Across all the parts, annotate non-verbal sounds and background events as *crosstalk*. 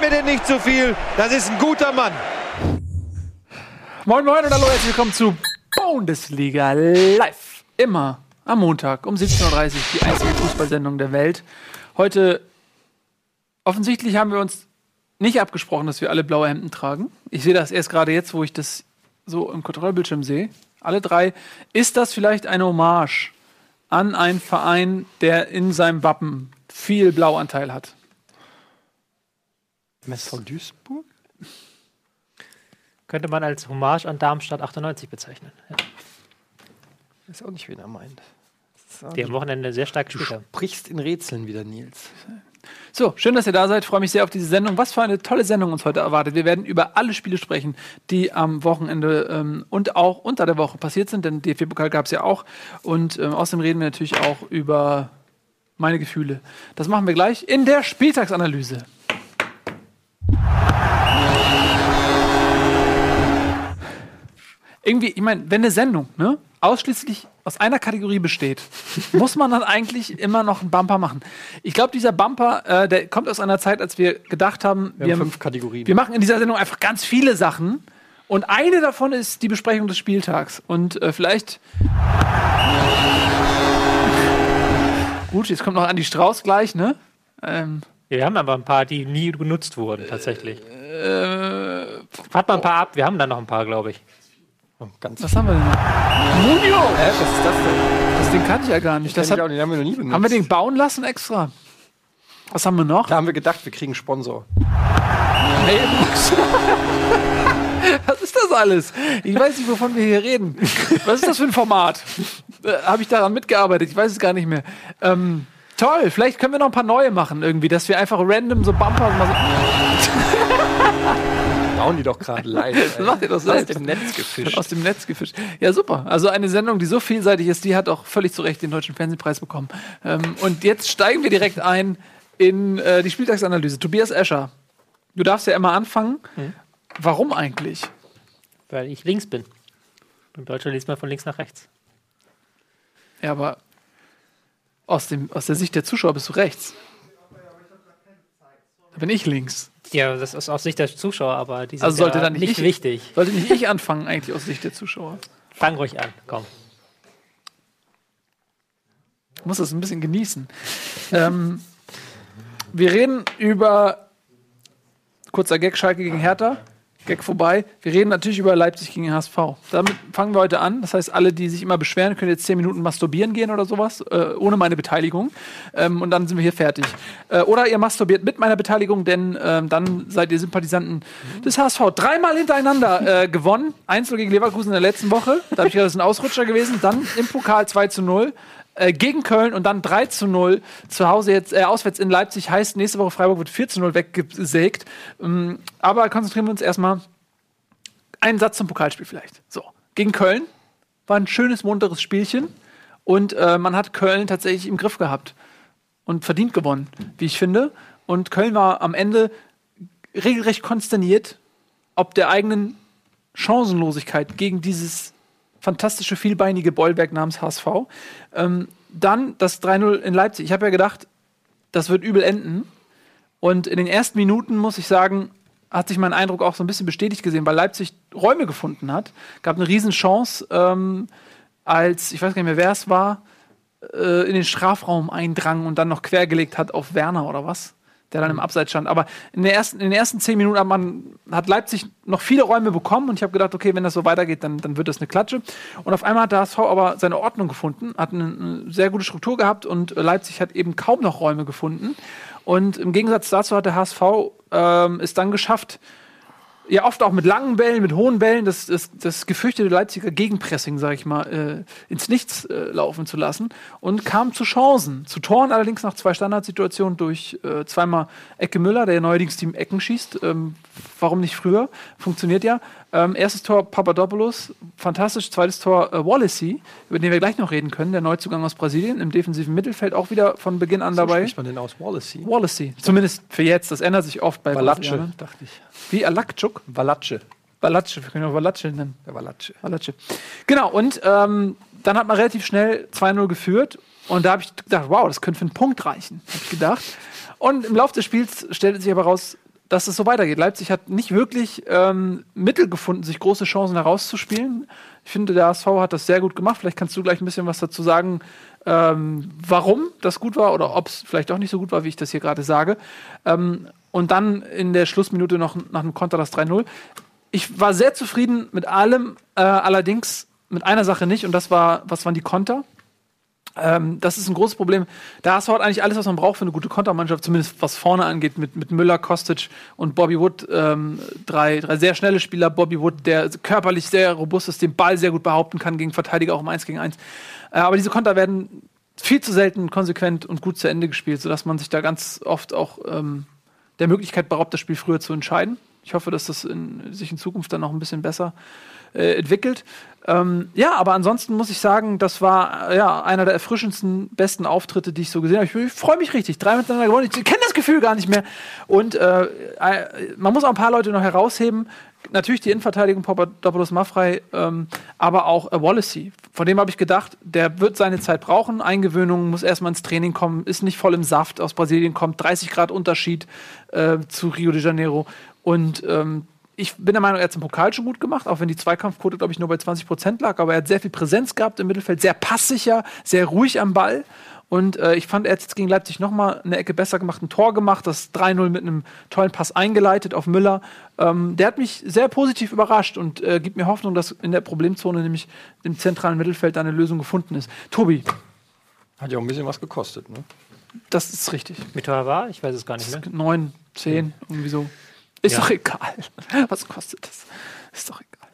Mir den nicht zu viel. Das ist ein guter Mann. Moin Moin und hallo, herzlich willkommen zu Bundesliga live. Immer am Montag um 17.30 Uhr die einzige Fußballsendung der Welt. Heute offensichtlich haben wir uns nicht abgesprochen, dass wir alle blaue Hemden tragen. Ich sehe das erst gerade jetzt, wo ich das so im Kontrollbildschirm sehe. Alle drei. Ist das vielleicht eine Hommage an einen Verein, der in seinem Wappen viel Blauanteil hat? MSV Duisburg? Könnte man als Hommage an Darmstadt 98 bezeichnen. Ja. Weiß auch nicht, wen er meint. Die am Wochenende sehr stark Du gespielt haben. sprichst in Rätseln wieder, Nils. So, schön, dass ihr da seid. Freue mich sehr auf diese Sendung. Was für eine tolle Sendung uns heute erwartet. Wir werden über alle Spiele sprechen, die am Wochenende ähm, und auch unter der Woche passiert sind, denn DFB-Pokal gab es ja auch. Und ähm, außerdem reden wir natürlich auch über meine Gefühle. Das machen wir gleich in der Spieltagsanalyse. Irgendwie, ich meine, wenn eine Sendung ne, ausschließlich aus einer Kategorie besteht, *laughs* muss man dann eigentlich immer noch einen Bumper machen. Ich glaube, dieser Bumper, äh, der kommt aus einer Zeit, als wir gedacht haben, Wir haben fünf Kategorien. wir machen in dieser Sendung einfach ganz viele Sachen. Und eine davon ist die Besprechung des Spieltags. Und äh, vielleicht. *laughs* Gut, jetzt kommt noch Andi Strauß gleich, ne? Ähm, Wir haben aber ein paar, die nie genutzt wurden, tatsächlich. äh, Hat man ein paar ab, wir haben da noch ein paar, glaube ich. Oh, ganz was haben wir denn noch? Munio! Hä, was ist das denn? Das Ding kannte ich ja gar nicht. Das Das hat, auch nicht, haben wir noch nie benutzt. haben wir den bauen lassen extra? Was haben wir noch? da haben wir gedacht, wir kriegen einen Sponsor. Mailbox. *laughs* Was ist das alles? Ich weiß nicht, wovon wir hier reden. Was ist das für ein Format? Äh, Habe ich daran mitgearbeitet? Ich weiß es gar nicht mehr. Ähm, toll, vielleicht können wir noch ein paar neue machen irgendwie, dass wir einfach random so Bumper mal Bauen die doch gerade live. *laughs* Das macht ihr doch Aus selbst. dem Netz gefischt. aus dem Netz gefischt. Ja, super. Also eine Sendung, die so vielseitig ist, die hat auch völlig zu Recht den Deutschen Fernsehpreis bekommen. Ähm, und jetzt steigen wir direkt ein in äh, die Spieltagsanalyse. Tobias Escher, du darfst ja immer anfangen. Warum eigentlich? Weil ich links bin. In Deutschland liest man von links nach rechts. Ja, aber aus, dem, aus der Sicht der Zuschauer bist du rechts. Da bin ich links. Ja, das ist aus Sicht der Zuschauer, aber die sind Also sollte ja dann nicht ich- wichtig. Sollte nicht ich anfangen, eigentlich aus Sicht der Zuschauer? Fang ruhig an, komm. Ich muss das ein bisschen genießen. ähm, wir reden über kurzer Gag Schalke gegen Hertha. Gag vorbei. Wir reden natürlich über Leipzig gegen HSV. Damit fangen wir heute an. Das heißt, alle, die sich immer beschweren, können jetzt 10 Minuten masturbieren gehen oder sowas, äh, ohne meine Beteiligung. Ähm, und dann sind wir hier fertig. Äh, oder ihr masturbiert mit meiner Beteiligung, denn ähm, dann seid ihr Sympathisanten des HSV. Dreimal hintereinander äh, gewonnen. 1 gegen Leverkusen in der letzten Woche. Da habe ich gedacht, das ein Ausrutscher gewesen. Dann im Pokal 2 zu 0 äh, gegen Köln und dann 3 zu 0 zu Hause jetzt äh, auswärts in Leipzig heißt nächste Woche Freiburg wird 4 zu 0 weggesägt. Ähm, aber konzentrieren wir uns erstmal einen Satz zum Pokalspiel vielleicht. So, gegen Köln war ein schönes munteres Spielchen und äh, man hat Köln tatsächlich im Griff gehabt und verdient gewonnen, wie ich finde. Und Köln war am Ende regelrecht konsterniert, ob der eigenen Chancenlosigkeit gegen dieses fantastische, vielbeinige Bollwerk namens HSV. Ähm, dann das 3-0 in Leipzig. Ich habe ja gedacht, das wird übel enden. Und in den ersten Minuten, muss ich sagen, hat sich mein Eindruck auch so ein bisschen bestätigt gesehen, weil Leipzig Räume gefunden hat. Gab eine Riesenchance, ähm, als, ich weiß gar nicht mehr, wer es war, äh, in den Strafraum eindrang und dann noch quergelegt hat auf Werner oder was, der dann im Abseits stand. Aber in, der ersten, in den ersten zehn Minuten hat, man, hat Leipzig noch viele Räume bekommen und ich habe gedacht, okay, wenn das so weitergeht, dann, dann wird das eine Klatsche. Und auf einmal hat der HSV aber seine Ordnung gefunden, hat eine, eine sehr gute Struktur gehabt und Leipzig hat eben kaum noch Räume gefunden. Und im Gegensatz dazu hat der HSV ähm, es dann geschafft, ja oft auch mit langen Bällen, mit hohen Bällen, das, das, das gefürchtete Leipziger Gegenpressing, sage ich mal, äh, ins Nichts äh, laufen zu lassen und kam zu Chancen. Zu Toren allerdings nach zwei Standardsituationen durch äh, zweimal Ecke Müller, der neuerdings die Ecken schießt. Ähm, warum nicht früher? Funktioniert ja. Ähm, erstes Tor Papadopoulos, fantastisch. Zweites Tor äh, Wallacey, über den wir gleich noch reden können, der Neuzugang aus Brasilien, im defensiven Mittelfeld auch wieder von Beginn an So dabei. spricht man denn aus? Wallacey? Wallacey, zumindest für jetzt. Das ändert sich oft bei Valatsche, dachte ich. Wie Alakczuk? Valatsche. Valatsche, wir können auch Valatsche nennen. Der Valatsche. Valatsche. Genau, und ähm, dann hat man relativ schnell 2-0 geführt. Und da habe ich gedacht, wow, das könnte für einen Punkt reichen, habe ich gedacht. Und im Laufe des Spiels stellte sich aber raus, dass es so weitergeht. Leipzig hat nicht wirklich ähm, Mittel gefunden, sich große Chancen herauszuspielen. Ich finde, der HSV hat das sehr gut gemacht. Vielleicht kannst du gleich ein bisschen was dazu sagen, ähm, warum das gut war oder ob es vielleicht auch nicht so gut war, wie ich das hier gerade sage. Ähm, und dann in der Schlussminute noch nach einem Konter das 3-0. Ich war sehr zufrieden mit allem, äh, allerdings mit einer Sache nicht, und das war, was waren die Konter? Ähm, das ist ein großes Problem. Der HSV hat eigentlich alles, was man braucht für eine gute Kontermannschaft, zumindest was vorne angeht, mit, mit Müller, Kostic und Bobby Wood. Ähm, drei, drei sehr schnelle Spieler. Bobby Wood, der körperlich sehr robust ist, den Ball sehr gut behaupten kann gegen Verteidiger auch im 1 gegen 1. Äh, aber diese Konter werden viel zu selten konsequent und gut zu Ende gespielt, sodass man sich da ganz oft auch ähm, der Möglichkeit beraubt, das Spiel früher zu entscheiden. Ich hoffe, dass das in, sich in Zukunft dann noch ein bisschen besser äh, entwickelt. Ähm, ja, aber ansonsten muss ich sagen, das war äh, ja einer der erfrischendsten, besten Auftritte, die ich so gesehen habe. Ich, ich freue mich richtig. Drei miteinander gewonnen. Ich kenne das Gefühl gar nicht mehr. Und äh, äh, man muss auch ein paar Leute noch herausheben. Natürlich die Innenverteidigung Papadopoulos Maffrey, ähm, aber auch äh, Wallacey. Von dem habe ich gedacht, der wird seine Zeit brauchen. Eingewöhnung muss erstmal ins Training kommen, ist nicht voll im Saft. Aus Brasilien kommt 30 Grad Unterschied äh, zu Rio de Janeiro. Und ähm, ich bin der Meinung, er hat es im Pokal schon gut gemacht, auch wenn die Zweikampfquote, glaube ich, nur bei 20 Prozent lag. Aber er hat sehr viel Präsenz gehabt im Mittelfeld, sehr passsicher, sehr ruhig am Ball. Und äh, ich fand, er hat jetzt gegen Leipzig nochmal eine Ecke besser gemacht, ein Tor gemacht, das 3-0 mit einem tollen Pass eingeleitet auf Müller. Ähm, der hat mich sehr positiv überrascht und äh, gibt mir Hoffnung, dass in der Problemzone, nämlich im zentralen Mittelfeld, da eine Lösung gefunden ist. Tobi. Hat ja auch ein bisschen was gekostet, ne? Das ist richtig. Wie teuer war? Ich weiß es gar nicht mehr. Neun, zehn, irgendwie so. Ist Ja. doch egal. *laughs* Was kostet das? Ist doch egal.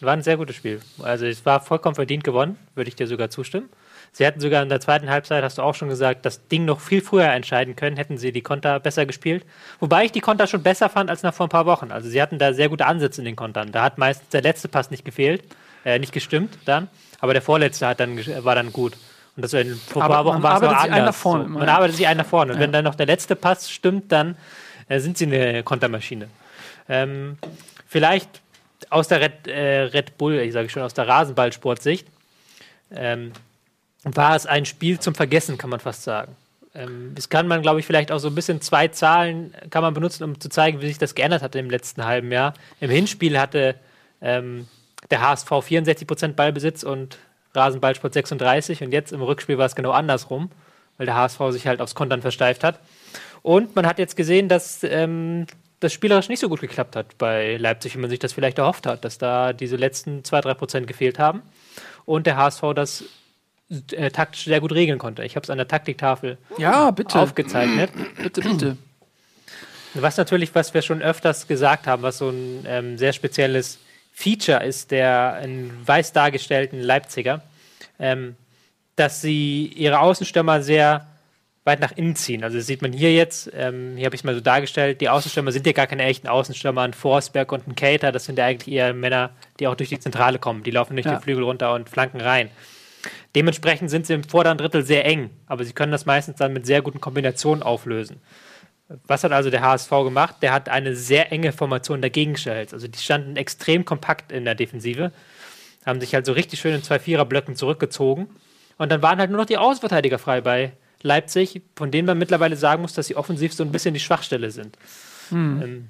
War ein sehr gutes Spiel. Also es war vollkommen verdient gewonnen, würde ich dir sogar zustimmen. Sie hätten sogar in der zweiten Halbzeit, hast du auch schon gesagt, das Ding noch viel früher entscheiden können, hätten sie die Konter besser gespielt. Wobei ich die Konter schon besser fand als noch vor ein paar Wochen. Also sie hatten da sehr gute Ansätze in den Kontern. Da hat meistens der letzte Pass nicht gefehlt, äh, nicht gestimmt dann, aber der vorletzte hat dann, gesch- war dann gut. Und das in, vor ein paar Wochen war es noch arbeitet sich einen anders. nach vorne so. Man ja. arbeitet sich einen nach vorne. Und wenn dann noch der letzte Pass stimmt, dann äh, sind sie eine Kontermaschine. Ähm, vielleicht aus der Red, äh, Red Bull, ich sage schon, aus der Rasenballsportsicht, ähm, war es ein Spiel zum Vergessen, kann man fast sagen. Ähm, das kann man, glaube ich, vielleicht auch so ein bisschen zwei Zahlen kann man benutzen, um zu zeigen, wie sich das geändert hat im letzten halben Jahr. Im Hinspiel hatte ähm, der HSV 64% Ballbesitz und Rasenballsport 36 und jetzt im Rückspiel war es genau andersrum, weil der HSV sich halt aufs Kontern versteift hat. Und man hat jetzt gesehen, dass ähm, das spielerisch nicht so gut geklappt hat bei Leipzig, wie man sich das vielleicht erhofft hat, dass da diese letzten 2-3% gefehlt haben und der HSV das äh, taktisch sehr gut regeln konnte. Ich habe es an der Taktiktafel Ja, bitte. aufgezeichnet. *clears throat* bitte, bitte. Was natürlich, was wir schon öfters gesagt haben, was so ein ähm, sehr spezielles Feature ist der in weiß dargestellten Leipziger, ähm, dass sie ihre Außenstürmer sehr weit nach innen ziehen. Also das sieht man hier jetzt, ähm, hier habe ich es mal so dargestellt, die Außenstürmer sind ja gar keine echten Außenstürmer, ein Forsberg und ein Cater, das sind ja eigentlich eher Männer, die auch durch die Zentrale kommen. Die laufen nicht Ja. den Flügel runter und flanken rein. Dementsprechend sind sie im vorderen Drittel sehr eng, aber sie können das meistens dann mit sehr guten Kombinationen auflösen. Was hat also der HSV gemacht? Der hat eine sehr enge Formation dagegen gestellt. Also die standen extrem kompakt in der Defensive, haben sich halt so richtig schön in zwei Viererblöcken zurückgezogen. Und dann waren halt nur noch die Außenverteidiger frei bei Leipzig, von denen man mittlerweile sagen muss, dass sie offensiv so ein bisschen die Schwachstelle sind. Ähm,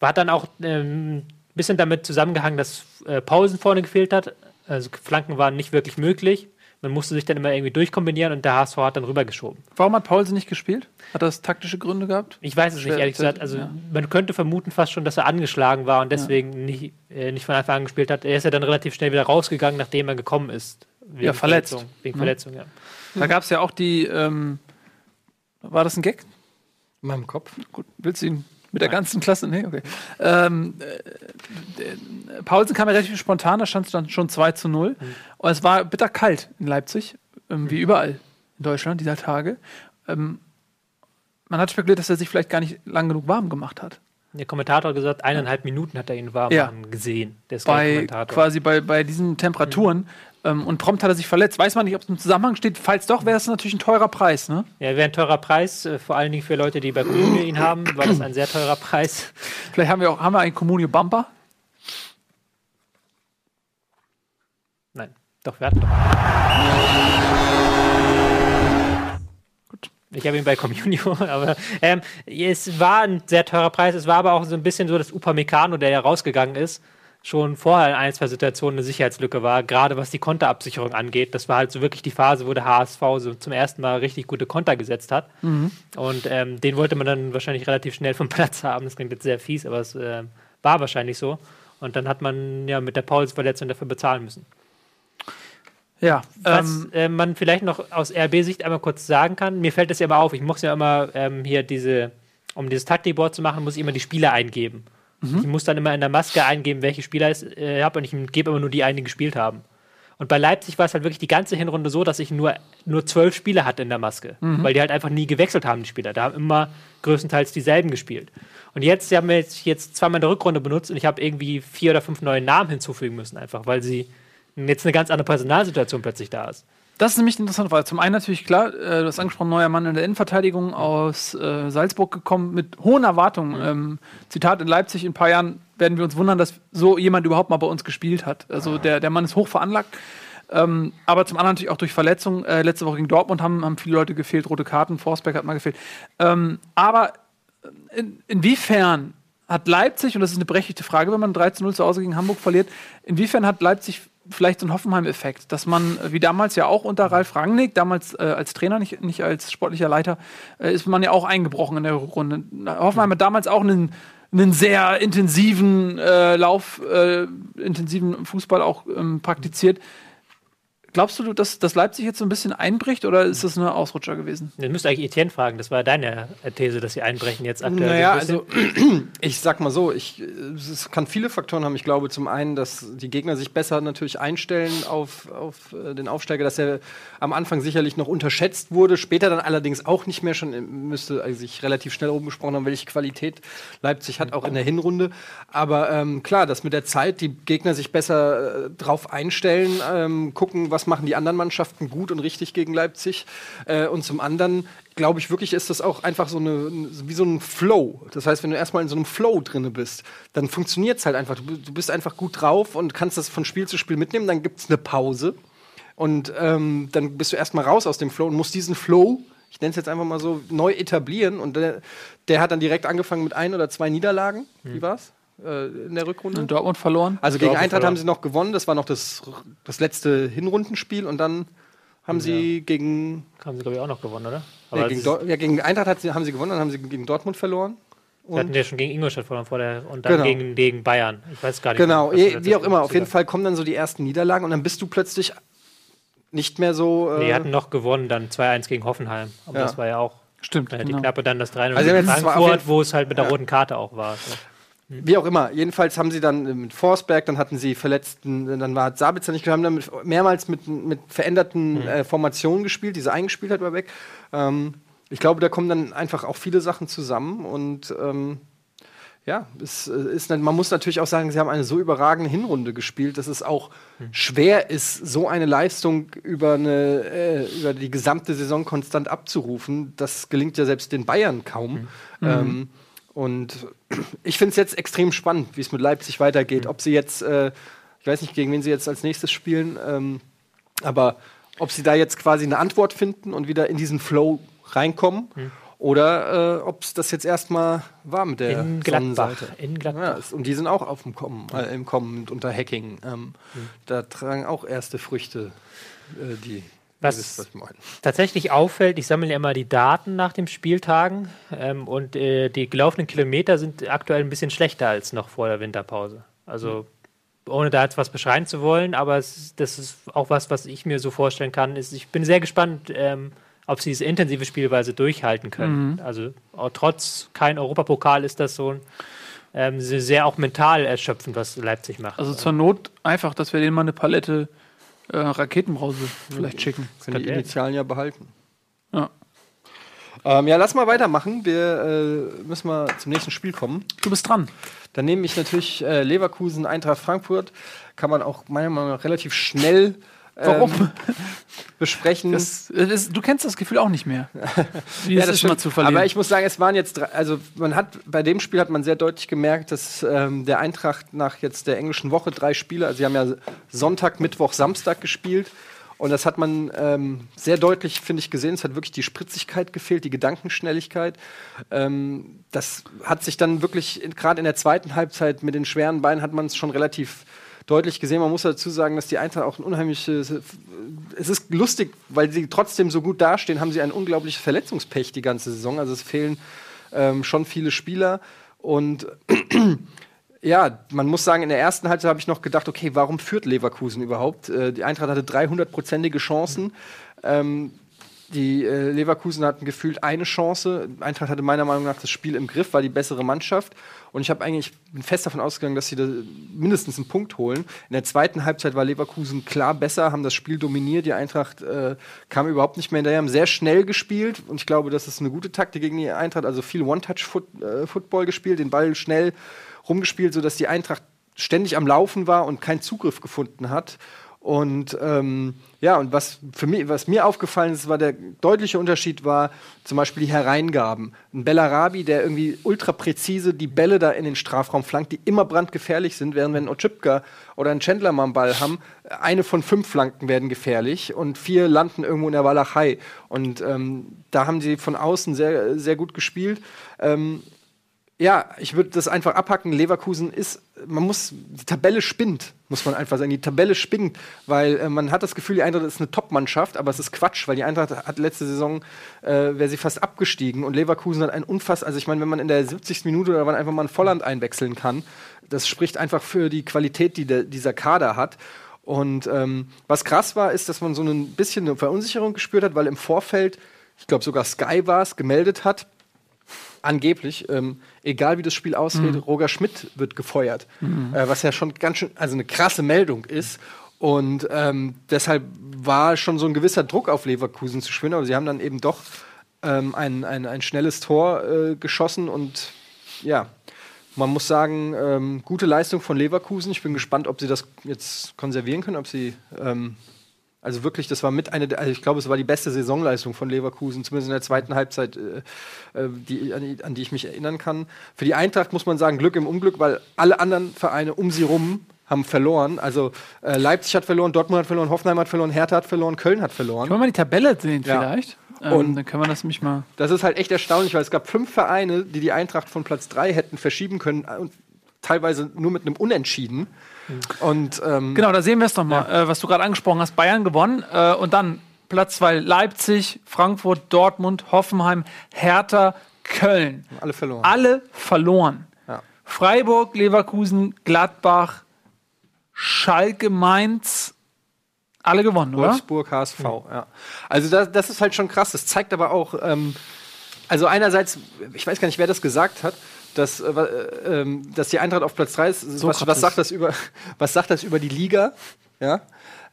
war dann auch ähm, ein bisschen damit zusammengehangen, dass äh, Pausen vorne gefehlt hat. Also Flanken waren nicht wirklich möglich. Man musste sich dann immer irgendwie durchkombinieren und der HSV hat dann rübergeschoben. Warum hat Paulsen nicht gespielt? Hat das taktische Gründe gehabt? Ich weiß es nicht, Schwer- ehrlich gesagt. Also ja. man könnte vermuten fast schon, dass er angeschlagen war und deswegen nicht, äh, nicht von Anfang an gespielt hat. Er ist ja dann relativ schnell wieder rausgegangen, nachdem er gekommen ist. Wegen Ja, verletzt. Verletzung, wegen Ne? Verletzung, ja. Da gab es ja auch die. Ähm, war das ein Gag? In meinem Kopf. Gut, willst du ihn mit der ganzen Klasse? Nee, okay. Ähm, äh, Paulsen kam ja relativ spontan, da stand es dann schon 2 zu 0. Und es war bitterkalt in Leipzig, ähm, wie überall in Deutschland dieser Tage. Ähm, man hat spekuliert, dass er sich vielleicht gar nicht lang genug warm gemacht hat. Der Kommentator hat gesagt, eineinhalb Minuten hat er ihn warm Ja. gesehen. Der Bei quasi bei, bei diesen Temperaturen. Ähm, und prompt hat er sich verletzt. Weiß man nicht, ob es im Zusammenhang steht. Falls doch, wäre es natürlich ein teurer Preis, ne? Ja, wäre ein teurer Preis, äh, vor allen Dingen für Leute, die bei Kommune ihn haben, war das ein sehr teurer Preis. Vielleicht haben wir auch haben wir einen Communio Bumper. Nein, doch, wir hatten doch. Ich habe ihn bei Communio, *laughs* aber ähm, es war ein sehr teurer Preis. Es war aber auch so ein bisschen so, dass Upamecano, der ja rausgegangen ist, schon vorher in ein, zwei Situationen eine Sicherheitslücke war, gerade was die Konterabsicherung angeht. Das war halt so wirklich die Phase, wo der HSV so zum ersten Mal richtig gute Konter gesetzt hat. Und ähm, den wollte man dann wahrscheinlich relativ schnell vom *laughs* Platz haben. Das klingt jetzt sehr fies, aber es äh, war wahrscheinlich so. Und dann hat man ja mit der Paulus-Verletzung dafür bezahlen müssen. Ja, Was ähm, äh, man vielleicht noch aus RB-Sicht einmal kurz sagen kann, mir fällt das ja immer auf, ich muss ja immer ähm, hier diese, um dieses Taktikboard zu machen, muss ich immer die Spieler eingeben. Ich muss dann immer in der Maske eingeben, welche Spieler ich äh, habe und ich gebe immer nur die ein, die gespielt haben. Und bei Leipzig war es halt wirklich die ganze Hinrunde so, dass ich nur, nur zwölf Spieler hatte in der Maske, weil die halt einfach nie gewechselt haben, die Spieler. Da haben immer größtenteils dieselben gespielt. Und jetzt, sie haben jetzt, jetzt zweimal in der Rückrunde benutzt und ich habe irgendwie vier oder fünf neue Namen hinzufügen müssen, einfach, weil sie jetzt eine ganz andere Personalsituation plötzlich da ist. Das ist nämlich interessant, weil zum einen natürlich klar, äh, du hast angesprochen, neuer Mann in der Innenverteidigung aus äh, Salzburg gekommen mit hohen Erwartungen. Ähm, Zitat, in Leipzig in ein paar Jahren werden wir uns wundern, dass so jemand überhaupt mal bei uns gespielt hat. Also der, der Mann ist hoch veranlagt. Ähm, aber zum anderen natürlich auch durch Verletzungen. Äh, letzte Woche gegen Dortmund haben, haben viele Leute gefehlt, rote Karten, Forsberg hat mal gefehlt. Ähm, aber in, inwiefern hat Leipzig, und das ist eine berechtigte Frage, wenn man 13-0 zu Hause gegen Hamburg verliert, inwiefern hat Leipzig vielleicht so einen Hoffenheim-Effekt, dass man, äh, wie damals ja auch unter Ralf Rangnick, damals äh, als Trainer, nicht, nicht als sportlicher Leiter, äh, ist man ja auch eingebrochen in der Runde. Hoffenheim hat damals auch einen, einen sehr intensiven äh, Lauf, äh, intensiven Fußball auch ähm, praktiziert. Glaubst du, dass, dass Leipzig jetzt so ein bisschen einbricht oder ist das eine Ausrutscher gewesen? Den müsst ihr eigentlich Etienne fragen. Das war deine These, dass sie einbrechen jetzt aktuell. Naja, also *clears throat* ich sag mal so, ich, es kann viele Faktoren haben. Ich glaube zum einen, dass die Gegner sich besser natürlich einstellen auf, auf äh, den Aufsteiger, dass er am Anfang sicherlich noch unterschätzt wurde, später dann allerdings auch nicht mehr schon, äh, müsste also sich relativ schnell oben gesprochen haben, welche Qualität Leipzig hat, auch in der Hinrunde. Aber ähm, klar, dass mit der Zeit die Gegner sich besser äh, drauf einstellen, ähm, gucken, was machen die anderen Mannschaften gut und richtig gegen Leipzig. Äh, und zum anderen glaube ich wirklich, ist das auch einfach so eine, wie so ein Flow. Das heißt, wenn du erstmal in so einem Flow drinne bist, dann funktioniert es halt einfach. Du, du bist einfach gut drauf und kannst das von Spiel zu Spiel mitnehmen. Dann gibt es eine Pause. Und ähm, dann bist du erstmal raus aus dem Flow und musst diesen Flow, ich nenne es jetzt einfach mal so, neu etablieren. Und der, der hat dann direkt angefangen mit ein oder zwei Niederlagen. Wie war's? Äh, in der Rückrunde? In Dortmund verloren? Also gegen Dortmund Eintracht verloren. haben sie noch gewonnen, das war noch das, das letzte Hinrundenspiel und dann haben sie gegen, Haben sie, glaube ich, auch noch gewonnen, oder? nee, gegen, ja, gegen Eintracht hat sie, haben sie gewonnen, dann haben sie gegen Dortmund verloren. wir hatten ja schon gegen Ingolstadt verloren vor der, und dann Genau. gegen, gegen Bayern. Ich weiß gar nicht. Genau, je, das wie auch immer, auf jeden Fall kommen dann so die ersten Niederlagen und dann bist du plötzlich nicht mehr so. Äh, Nee, die hatten noch gewonnen, dann 2-1 gegen Hoffenheim. Aber Ja. das war ja auch Stimmt, äh, die genau. Klappe, dann das 3-0 Also Frankfurt, wo es halt mit der Ja. roten Karte auch war. So. Wie auch immer. Jedenfalls haben sie dann äh, mit Forsberg, dann hatten sie Verletzten, dann war Sabitzer nicht, haben dann mit, mehrmals mit, mit veränderten Mhm. äh, Formationen gespielt, diese eingespielt hat, war weg. Ähm, ich glaube, da kommen dann einfach auch viele Sachen zusammen und ähm, ja, es äh, ist, man muss natürlich auch sagen, sie haben eine so überragende Hinrunde gespielt, dass es auch Mhm. schwer ist, so eine Leistung über, eine, äh, über die gesamte Saison konstant abzurufen. Das gelingt ja selbst den Bayern kaum. Mhm. Ähm, und *clears throat* ich finde es jetzt extrem spannend, wie es mit Leipzig weitergeht. Mhm. Ob sie jetzt, äh, ich weiß nicht, gegen wen sie jetzt als nächstes spielen, ähm, aber ob sie da jetzt quasi eine Antwort finden und wieder in diesen Flow reinkommen. Mhm. Oder äh, ob es das jetzt erstmal war mit der In Gladbach. Sonnenseite. In Gladbach. Ja, und die sind auch auf dem Kommen, äh, im Kommen unter Hacking. Ähm, Da tragen auch erste Früchte, äh, die. Was- wisst, was tatsächlich auffällt, ich sammle ja immer die Daten nach den Spieltagen ähm, und äh, die gelaufenen Kilometer sind aktuell ein bisschen schlechter als noch vor der Winterpause. Also ohne da jetzt was beschreiben zu wollen, aber es, ist- das ist auch was, was ich mir so vorstellen kann. Ist, ich bin sehr gespannt, ähm, ob sie diese intensive Spielweise durchhalten können. Also auch trotz kein Europapokal ist das so ein, ähm, sehr auch mental erschöpfend, was Leipzig macht. Also zur Not einfach, dass wir denen mal eine Palette äh, Raketenbrause vielleicht schicken. Können die Initialen ja behalten. Ja. Ähm, ja, lass mal weitermachen. Wir äh, müssen mal zum nächsten Spiel kommen. Du bist dran. Dann nehme ich natürlich äh, Leverkusen, Eintracht Frankfurt. Kann man auch meiner Meinung nach relativ schnell ähm, Warum? *laughs* besprechen. Das, das, du kennst das Gefühl auch nicht mehr. *laughs* Wie Ja, das ist, mal stimmt. zu verlieren. Aber ich muss sagen, es waren jetzt, drei, also man hat bei dem Spiel hat man sehr deutlich gemerkt, dass ähm, der Eintracht nach jetzt der englischen Woche drei Spiele, also sie haben ja Sonntag, Mittwoch, Samstag gespielt Und das hat man ähm, sehr deutlich, finde ich, gesehen. Es hat wirklich die Spritzigkeit gefehlt, die Gedankenschnelligkeit. Ähm, das hat sich dann wirklich, gerade in der zweiten Halbzeit mit den schweren Beinen, hat man es schon relativ deutlich gesehen. Man muss dazu sagen, dass die Eintracht auch ein unheimliches. Es ist lustig, weil sie trotzdem so gut dastehen, haben sie ein unglaubliches Verletzungspech die ganze Saison. Also es fehlen ähm, schon viele Spieler. Und *clears throat* ja, man muss sagen, in der ersten Halbzeit habe ich noch gedacht, okay, warum führt Leverkusen überhaupt? Äh, die Eintracht hatte 300-prozentige Chancen. Ähm, die äh, Leverkusen hatten gefühlt eine Chance. Eintracht hatte meiner Meinung nach das Spiel im Griff, war die bessere Mannschaft. Und ich habe eigentlich bin fest davon ausgegangen, dass sie da mindestens einen Punkt holen. In der zweiten Halbzeit war Leverkusen klar besser, haben das Spiel dominiert. Die Eintracht äh, kam überhaupt nicht mehr hinterher, haben sehr schnell gespielt. Und ich glaube, das ist eine gute Taktik gegen die Eintracht. Also viel One-Touch-Football äh, gespielt, den Ball schnell rumgespielt, sodass die Eintracht ständig am Laufen war und keinen Zugriff gefunden hat. Und ähm, ja, und was für mich, was mir aufgefallen ist, war der deutliche Unterschied war zum Beispiel die Hereingaben. Ein Bellarabi, der irgendwie ultra präzise die Bälle da in den Strafraum flankt, die immer brandgefährlich sind, während wenn Ochipka oder ein Chandler mal einen Ball haben, eine von fünf Flanken werden gefährlich und vier landen irgendwo in der Walachei. Und ähm, da haben sie von außen sehr, sehr gut gespielt. Ähm, ja, ich würde das einfach abhacken. Leverkusen ist, man muss, die Tabelle spinnt, muss man einfach sagen. Die Tabelle spinnt, weil äh, man hat das Gefühl, die Eintracht ist eine Top-Mannschaft, aber es ist Quatsch, weil die Eintracht hat letzte Saison, äh, wäre sie fast abgestiegen und Leverkusen hat ein Unfass, also ich meine, wenn man in der 70. Minute oder wann einfach mal ein Volland einwechseln kann, das spricht einfach für die Qualität, die der, dieser Kader hat. Und ähm, was krass war, ist, dass man so ein bisschen eine Verunsicherung gespürt hat, weil im Vorfeld, ich glaube sogar Sky war es, gemeldet hat, angeblich, ähm, egal wie das Spiel ausgeht, mhm. Roger Schmidt wird gefeuert. Mhm. Äh, was ja schon ganz schön, also eine krasse Meldung ist. Und ähm, deshalb war schon so ein gewisser Druck auf Leverkusen zu schwimmen, aber sie haben dann eben doch ähm, ein, ein, ein schnelles Tor äh, geschossen und ja, man muss sagen, ähm, gute Leistung von Leverkusen. Ich bin gespannt, ob sie das jetzt konservieren können, ob sie ähm, also wirklich, das war mit eine, also ich glaube, es war die beste Saisonleistung von Leverkusen, zumindest in der zweiten Halbzeit, äh, äh, die, an, die, an, die, ich mich erinnern kann. Für die Eintracht muss man sagen, Glück im Unglück, weil alle anderen Vereine um sie rum haben verloren. Also äh, Leipzig hat verloren, Dortmund hat verloren, Hoffenheim hat verloren, Hertha hat verloren, Köln hat verloren. Können wir mal die Tabelle sehen ja. vielleicht? Ähm, und dann können wir das nämlich mal. Das ist halt echt erstaunlich, weil es gab fünf Vereine, die die Eintracht von Platz drei hätten verschieben können und teilweise nur mit einem Unentschieden. Und, ähm, genau, da sehen wir es nochmal, ja. äh, was du gerade angesprochen hast. Bayern gewonnen äh, und dann Platz 2 Leipzig, Frankfurt, Dortmund, Hoffenheim, Hertha, Köln. Alle verloren. Alle verloren. Ja. Freiburg, Leverkusen, Gladbach, Schalke, Mainz, alle gewonnen, oder? Wolfsburg, HSV, mhm. ja. Also das, das, ist halt schon krass. Das zeigt aber auch, ähm, also einerseits, ich weiß gar nicht, wer das gesagt hat, dass, äh, äh, ähm, dass die Eintracht auf Platz 3 ist. So was, was, sagt das über, *laughs* was sagt das über die Liga? Ja.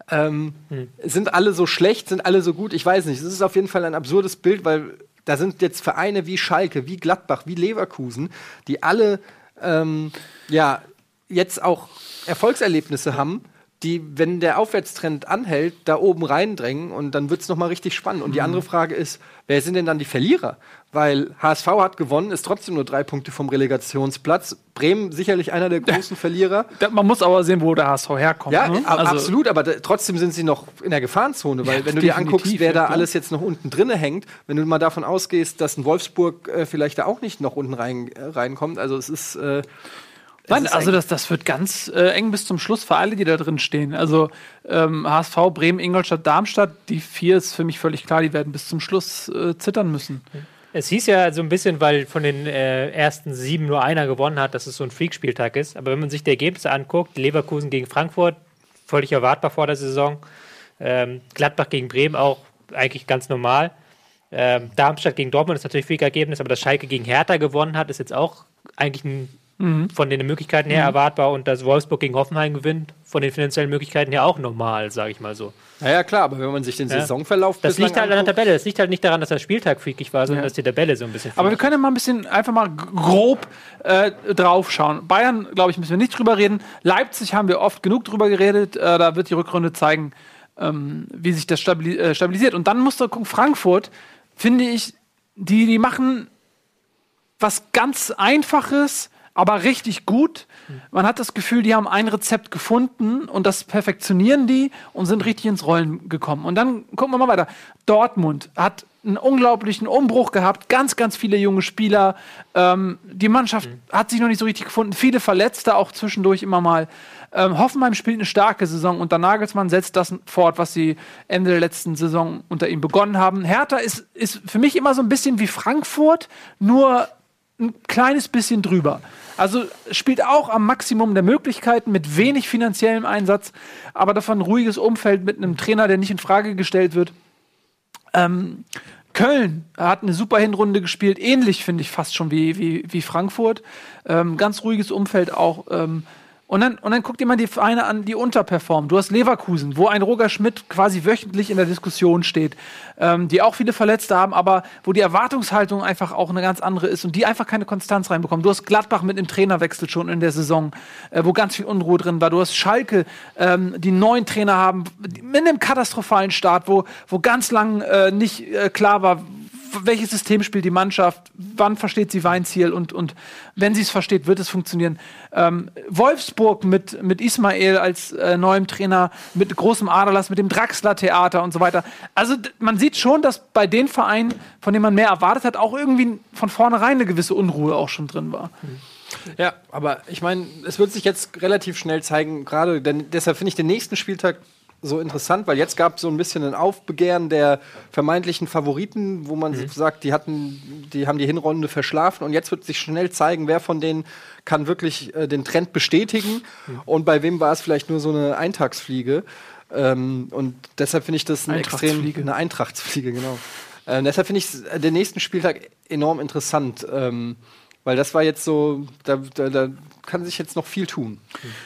Ähm, hm. Sind alle so schlecht, sind alle so gut? Ich weiß nicht. Es ist auf jeden Fall ein absurdes Bild, weil da sind jetzt Vereine wie Schalke, wie Gladbach, wie Leverkusen, die alle ähm, ja, jetzt auch Erfolgserlebnisse haben, die, wenn der Aufwärtstrend anhält, da oben reindrängen und dann wird es nochmal richtig spannend. Und die mhm. andere Frage ist, wer sind denn dann die Verlierer? Weil HSV hat gewonnen, ist trotzdem nur drei Punkte vom Relegationsplatz. Bremen sicherlich einer der *laughs* großen Verlierer. Man muss aber sehen, wo der HSV herkommt. Ja, ne? also absolut, aber trotzdem sind sie noch in der Gefahrenzone, weil ja, wenn du dir anguckst, wer da alles jetzt noch unten drinne hängt, wenn du mal davon ausgehst, dass ein Wolfsburg äh, vielleicht da auch nicht noch unten rein, äh, reinkommt, also es ist äh, Nein, also das, das wird ganz äh, eng bis zum Schluss für alle, die da drin stehen. Also ähm, HSV, Bremen, Ingolstadt, Darmstadt, die vier ist für mich völlig klar, die werden bis zum Schluss äh, zittern müssen. Es hieß ja so ein bisschen, weil von den äh, ersten sieben nur einer gewonnen hat, dass es so ein Freakspieltag ist. Aber wenn man sich die Ergebnisse anguckt, Leverkusen gegen Frankfurt, völlig erwartbar vor der Saison. Ähm, Gladbach gegen Bremen auch eigentlich ganz normal. Ähm, Darmstadt gegen Dortmund ist natürlich Freak-Ergebnis, aber dass Schalke gegen Hertha gewonnen hat, ist jetzt auch eigentlich ein Mhm. Von den Möglichkeiten her mhm. erwartbar und dass Wolfsburg gegen Hoffenheim gewinnt, von den finanziellen Möglichkeiten her auch normal, sage ich mal so. Naja, klar, aber wenn man sich den ja. Saisonverlauf Das liegt halt an der Tabelle. Das liegt halt nicht daran, dass der Spieltag freakig war, sondern ja. dass die Tabelle so ein bisschen. Aber wir können ja mal ein bisschen einfach mal grob äh, drauf schauen. Bayern, glaube ich, müssen wir nicht drüber reden. Leipzig haben wir oft genug drüber geredet. Äh, da wird die Rückrunde zeigen, ähm, wie sich das stabili äh, stabilisiert. Und dann musst du gucken, Frankfurt, finde ich, die, die machen was ganz Einfaches aber richtig gut. Man hat das Gefühl, die haben ein Rezept gefunden und das perfektionieren die und sind richtig ins Rollen gekommen. Und dann gucken wir mal weiter. Dortmund hat einen unglaublichen Umbruch gehabt, ganz, ganz viele junge Spieler. Ähm, die Mannschaft mhm. hat sich noch nicht so richtig gefunden, viele Verletzte auch zwischendurch immer mal. Ähm, Hoffenheim spielt eine starke Saison und der Nagelsmann setzt das fort, was sie Ende der letzten Saison unter ihm begonnen haben. Hertha ist, ist für mich immer so ein bisschen wie Frankfurt, nur ein kleines bisschen drüber. Also spielt auch am Maximum der Möglichkeiten mit wenig finanziellem Einsatz, aber davon ein ruhiges Umfeld mit einem Trainer, der nicht in Frage gestellt wird. Ähm, Köln hat eine super Hinrunde gespielt, ähnlich finde ich fast schon wie, wie, wie Frankfurt. Ähm, ganz ruhiges Umfeld auch. Ähm, und dann, und dann guck dir mal die Vereine an, die unterperformen. Du hast Leverkusen, wo ein Roger Schmidt quasi wöchentlich in der Diskussion steht, ähm, die auch viele Verletzte haben, aber wo die Erwartungshaltung einfach auch eine ganz andere ist und die einfach keine Konstanz reinbekommen. Du hast Gladbach mit dem Trainerwechsel schon in der Saison, äh, wo ganz viel Unruhe drin war. Du hast Schalke, ähm, die neuen Trainer haben, mit einem katastrophalen Start, wo, wo ganz lang äh, nicht äh, klar war, welches System spielt die Mannschaft, wann versteht sie Weinziel und, und wenn sie es versteht, wird es funktionieren. Ähm, Wolfsburg mit, mit Ismail als äh, neuem Trainer, mit großem Aderlass, mit dem Draxler-Theater und so weiter. Also man sieht schon, dass bei den Vereinen, von denen man mehr erwartet hat, auch irgendwie von vornherein eine gewisse Unruhe auch schon drin war. Ja, aber ich meine, es wird sich jetzt relativ schnell zeigen, gerade denn deshalb finde ich den nächsten Spieltag so interessant, weil jetzt gab es so ein bisschen ein Aufbegehren der vermeintlichen Favoriten, wo man mhm. sagt, die hatten, die haben die Hinrunde verschlafen und jetzt wird sich schnell zeigen, wer von denen kann wirklich äh, den Trend bestätigen mhm. und bei wem war es vielleicht nur so eine Eintagsfliege. Ähm, und deshalb finde ich das ein extrem eine Eintrachtsfliege, genau. Äh, deshalb finde ich äh, den nächsten Spieltag enorm interessant. Ähm, weil das war jetzt so, da, da, da kann sich jetzt noch viel tun.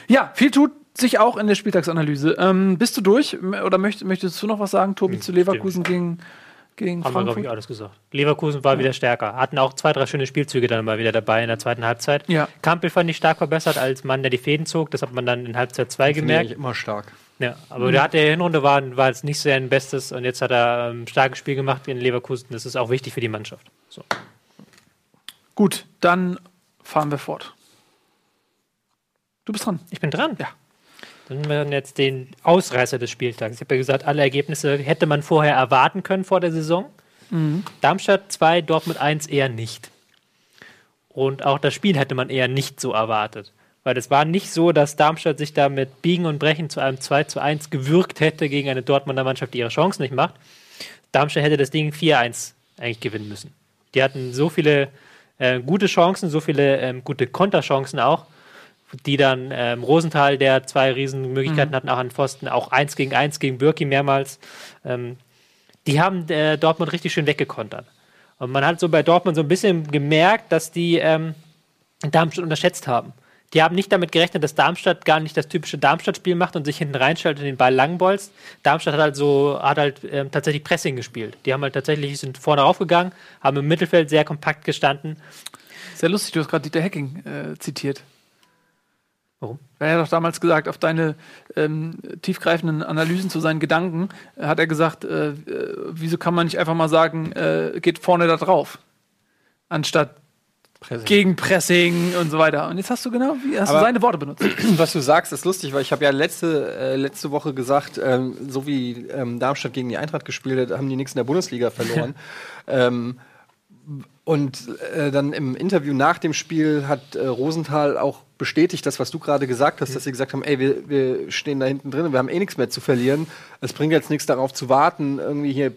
Ja, viel tut sich auch in der Spieltagsanalyse. Ähm, bist du durch oder möcht, möchtest du noch was sagen, Tobi, hm, zu Leverkusen gegen, gegen Haben Frankfurt? wir, glaube ich, alles gesagt. Leverkusen war ja. wieder stärker. Hatten auch zwei, drei schöne Spielzüge dann mal wieder dabei in der zweiten Halbzeit. Ja. Kampel fand ich stark verbessert als Mann, der die Fäden zog. Das hat man dann in Halbzeit 2 gemerkt. immer stark. Ja, aber mhm. der hat der Hinrunde war, war jetzt nicht sein Bestes und jetzt hat er ein ähm, starkes Spiel gemacht in Leverkusen. Das ist auch wichtig für die Mannschaft. So. Gut, dann fahren wir fort. Du bist dran. Ich bin dran? Ja. Dann wir jetzt den Ausreißer des Spieltags. Ich habe ja gesagt, alle Ergebnisse hätte man vorher erwarten können vor der Saison. Mhm. Darmstadt 2, Dortmund 1 eher nicht. Und auch das Spiel hätte man eher nicht so erwartet. Weil es war nicht so, dass Darmstadt sich da mit Biegen und Brechen zu einem 2 zu 1 gewürgt hätte gegen eine Dortmunder Mannschaft, die ihre Chancen nicht macht. Darmstadt hätte das Ding 4-1 eigentlich gewinnen müssen. Die hatten so viele äh, gute Chancen, so viele ähm, gute Konterchancen auch die dann ähm, Rosenthal, der zwei Riesenmöglichkeiten mhm. hatten, auch an Pfosten, auch eins gegen eins gegen Birki mehrmals. Ähm, die haben äh, Dortmund richtig schön weggekontert. Und man hat so bei Dortmund so ein bisschen gemerkt, dass die ähm, Darmstadt unterschätzt haben. Die haben nicht damit gerechnet, dass Darmstadt gar nicht das typische Darmstadt-Spiel macht und sich hinten reinstellt und den Ball langbolzt. Darmstadt hat halt so, hat halt ähm, tatsächlich Pressing gespielt. Die haben halt tatsächlich, sind vorne raufgegangen, haben im Mittelfeld sehr kompakt gestanden. Sehr lustig, du hast gerade Dieter Hecking äh, zitiert. Warum? Er hat doch damals gesagt, auf deine ähm, tiefgreifenden Analysen zu seinen Gedanken, äh, hat er gesagt, äh, äh, wieso kann man nicht einfach mal sagen, äh, geht vorne da drauf, anstatt Pressing. Gegenpressing und so weiter. Und jetzt hast du genau, hast Aber du seine Worte benutzt. *clears throat* Was du sagst, ist lustig, weil ich habe ja letzte, äh, letzte Woche gesagt, ähm, so wie ähm, Darmstadt gegen die Eintracht gespielt hat, haben die nichts in der Bundesliga verloren. *laughs* ähm, und dann im Interview nach dem Spiel hat Rosenthal auch bestätigt das, was du gerade gesagt hast, mhm. dass sie gesagt haben, ey, wir, wir stehen da hinten drin, wir haben eh nichts mehr zu verlieren. Es bringt jetzt nichts darauf zu warten, irgendwie hier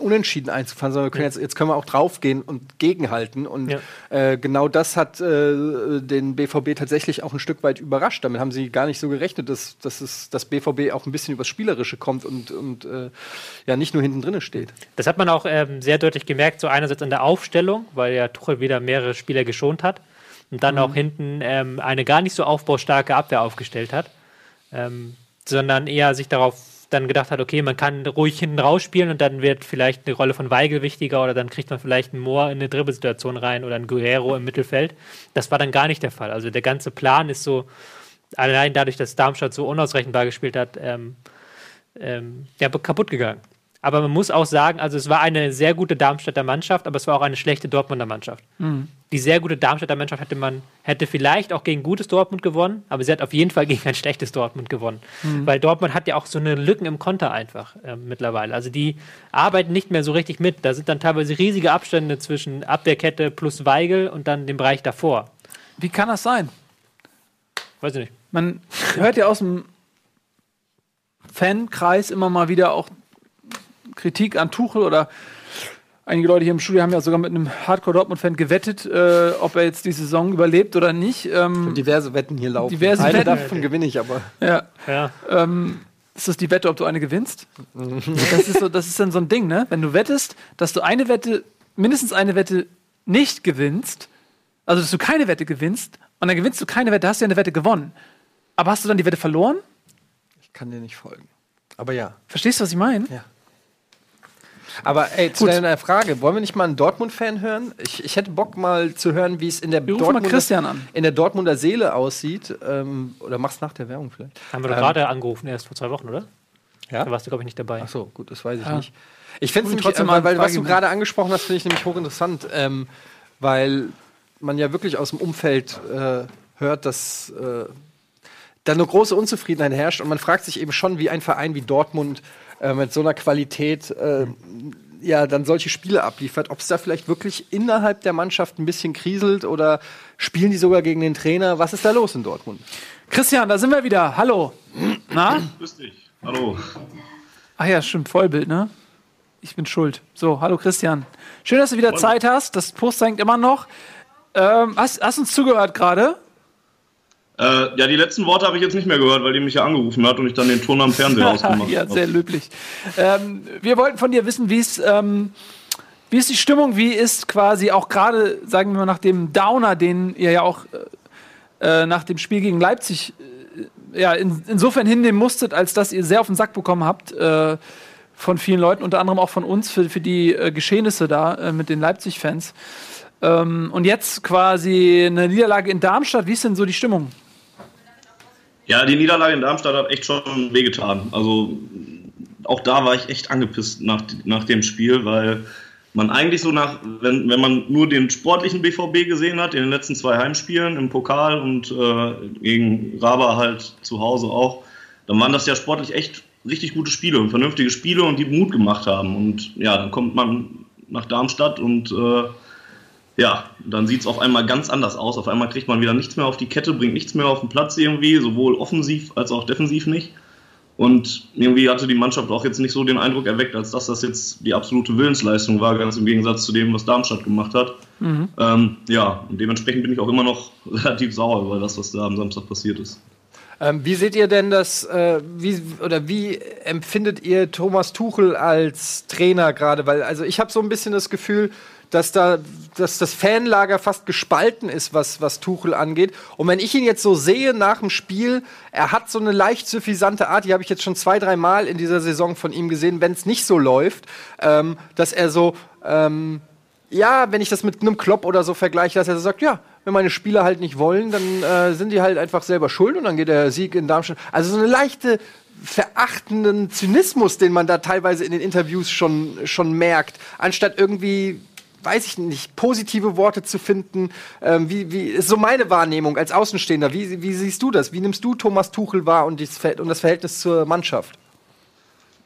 unentschieden einzufahren, sondern können ja. jetzt, jetzt können wir auch draufgehen und gegenhalten. Und ja. äh, genau das hat äh, den BVB tatsächlich auch ein Stück weit überrascht. Damit haben sie gar nicht so gerechnet, dass, dass es das BVB auch ein bisschen übers Spielerische kommt und, und äh, ja nicht nur hinten drin steht. Das hat man auch ähm, sehr deutlich gemerkt, so einerseits an der Aufstellung, weil ja Tuchel wieder mehrere Spieler geschont hat und dann mhm. auch hinten ähm, eine gar nicht so aufbaustarke Abwehr aufgestellt hat, ähm, sondern eher sich darauf dann gedacht hat, okay, man kann ruhig hinten rausspielen und dann wird vielleicht eine Rolle von Weigel wichtiger oder dann kriegt man vielleicht einen Moor in eine Dribbelsituation rein oder einen Guerrero im Mittelfeld. Das war dann gar nicht der Fall. Also der ganze Plan ist so, allein dadurch, dass Darmstadt so unausrechenbar gespielt hat, ähm, ähm, ja, kaputt gegangen. Aber man muss auch sagen, also es war eine sehr gute Darmstädter Mannschaft, aber es war auch eine schlechte Dortmunder Mannschaft. Mhm. Die sehr gute Darmstädter Mannschaft hätte man, hätte vielleicht auch gegen gutes Dortmund gewonnen, aber sie hat auf jeden Fall gegen ein schlechtes Dortmund gewonnen. Mhm. Weil Dortmund hat ja auch so eine Lücken im Konter einfach äh, mittlerweile. Also die arbeiten nicht mehr so richtig mit. Da sind dann teilweise riesige Abstände zwischen Abwehrkette plus Weigel und dann dem Bereich davor. Wie kann das sein? Weiß ich nicht. Man hört ja aus dem Fankreis immer mal wieder auch Kritik an Tuchel oder einige Leute hier im Studio haben ja sogar mit einem Hardcore-Dortmund-Fan gewettet, äh, ob er jetzt die Saison überlebt oder nicht. Ähm, diverse Wetten hier laufen. Diverse eine Wetten. davon gewinne ich aber. Ja. Ja. Ähm, ist das die Wette, ob du eine gewinnst? das, ist so, das ist dann so ein Ding, ne? Wenn du wettest, dass du eine Wette, mindestens eine Wette nicht gewinnst, also dass du keine Wette gewinnst, und dann gewinnst du keine Wette, hast du ja eine Wette gewonnen. Aber hast du dann die Wette verloren? Ich kann dir nicht folgen. Aber ja. Verstehst du, was ich meine? Ja. Aber ey, zu Gut. deiner Frage, wollen wir nicht mal einen Dortmund-Fan hören? Ich, ich hätte Bock mal zu hören, wie es in der, Wir Dortmunder, Christian an. in der Dortmunder Seele aussieht. Ähm, oder mach's nach der Werbung vielleicht. Haben wir doch Ähm, gerade angerufen, erst vor zwei Wochen, oder? Ja? Da warst du, glaube ich, nicht dabei. Ach so, gut, das weiß ich Ja. nicht. Ich finde es trotzdem äh, weil, weil was du gerade angesprochen hast, finde ich nämlich hochinteressant, ähm, weil man ja wirklich aus dem Umfeld äh, hört, dass äh, da eine große Unzufriedenheit herrscht und man fragt sich eben schon, wie ein Verein wie Dortmund äh, mit so einer Qualität äh, ja dann solche Spiele abliefert, ob es da vielleicht wirklich innerhalb der Mannschaft ein bisschen kriselt oder spielen die sogar gegen den Trainer? Was ist da los in Dortmund? Christian, da sind wir wieder. Hallo. Na? Grüß dich. Hallo. Ach ja, stimmt, Vollbild, ne? Ich bin schuld. So, hallo Christian. Schön, dass du wieder Zeit hast. Das Post hängt immer noch. Ähm, hast, hast uns zugehört gerade? Äh, ja, die letzten Worte habe ich jetzt nicht mehr gehört, weil die mich ja angerufen hat und ich dann den Ton am Fernseher *laughs* ausgemacht ja, habe. sehr löblich. Ähm, wir wollten von dir wissen, wie es, ähm, wie ist die Stimmung, wie ist quasi auch gerade, sagen wir mal, nach dem Downer, den ihr ja auch äh, nach dem Spiel gegen Leipzig äh, ja, in, insofern hinnehmen musstet, als dass ihr sehr auf den Sack bekommen habt äh, von vielen Leuten, unter anderem auch von uns, für, für die äh, Geschehnisse da äh, mit den Leipzig-Fans. Ähm, und jetzt quasi eine Niederlage in Darmstadt. Wie ist denn so die Stimmung? Ja, die Niederlage in Darmstadt hat echt schon wehgetan. Also auch da war ich echt angepisst nach, nach dem Spiel, weil man eigentlich so nach, wenn, wenn man nur den sportlichen BVB gesehen hat, in den letzten zwei Heimspielen im Pokal und äh, gegen Raba halt zu Hause auch, dann waren das ja sportlich echt richtig gute Spiele und vernünftige Spiele und die Mut gemacht haben. Und ja, dann kommt man nach Darmstadt und äh, ja, dann sieht es auf einmal ganz anders aus. Auf einmal kriegt man wieder nichts mehr auf die Kette, bringt nichts mehr auf den Platz irgendwie, sowohl offensiv als auch defensiv nicht. Und irgendwie hatte die Mannschaft auch jetzt nicht so den Eindruck erweckt, als dass das jetzt die absolute Willensleistung war, ganz im Gegensatz zu dem, was Darmstadt gemacht hat. Ähm, ja, und dementsprechend bin ich auch immer noch *laughs* relativ sauer über das, was da am Samstag passiert ist. Ähm, wie seht ihr denn das, äh, wie, oder wie empfindet ihr Thomas Tuchel als Trainer gerade? Weil, also ich habe so ein bisschen das Gefühl, dass da dass das Fanlager fast gespalten ist, was, was Tuchel angeht. Und wenn ich ihn jetzt so sehe nach dem Spiel, er hat so eine leicht suffisante Art, die habe ich jetzt schon zwei, drei Mal in dieser Saison von ihm gesehen, wenn es nicht so läuft, ähm, dass er so, ähm, ja, wenn ich das mit einem Klopp oder so vergleiche, dass er so sagt, ja, wenn meine Spieler halt nicht wollen, dann äh, sind die halt einfach selber schuld und dann geht der Sieg in Darmstadt. Also so eine leichte verachtenden Zynismus, den man da teilweise in den Interviews schon, schon merkt, anstatt irgendwie weiß ich nicht, positive Worte zu finden. Ähm, wie, wie ist so meine Wahrnehmung als Außenstehender? Wie, wie siehst du das? Wie nimmst du Thomas Tuchel wahr und, und das Verhältnis zur Mannschaft?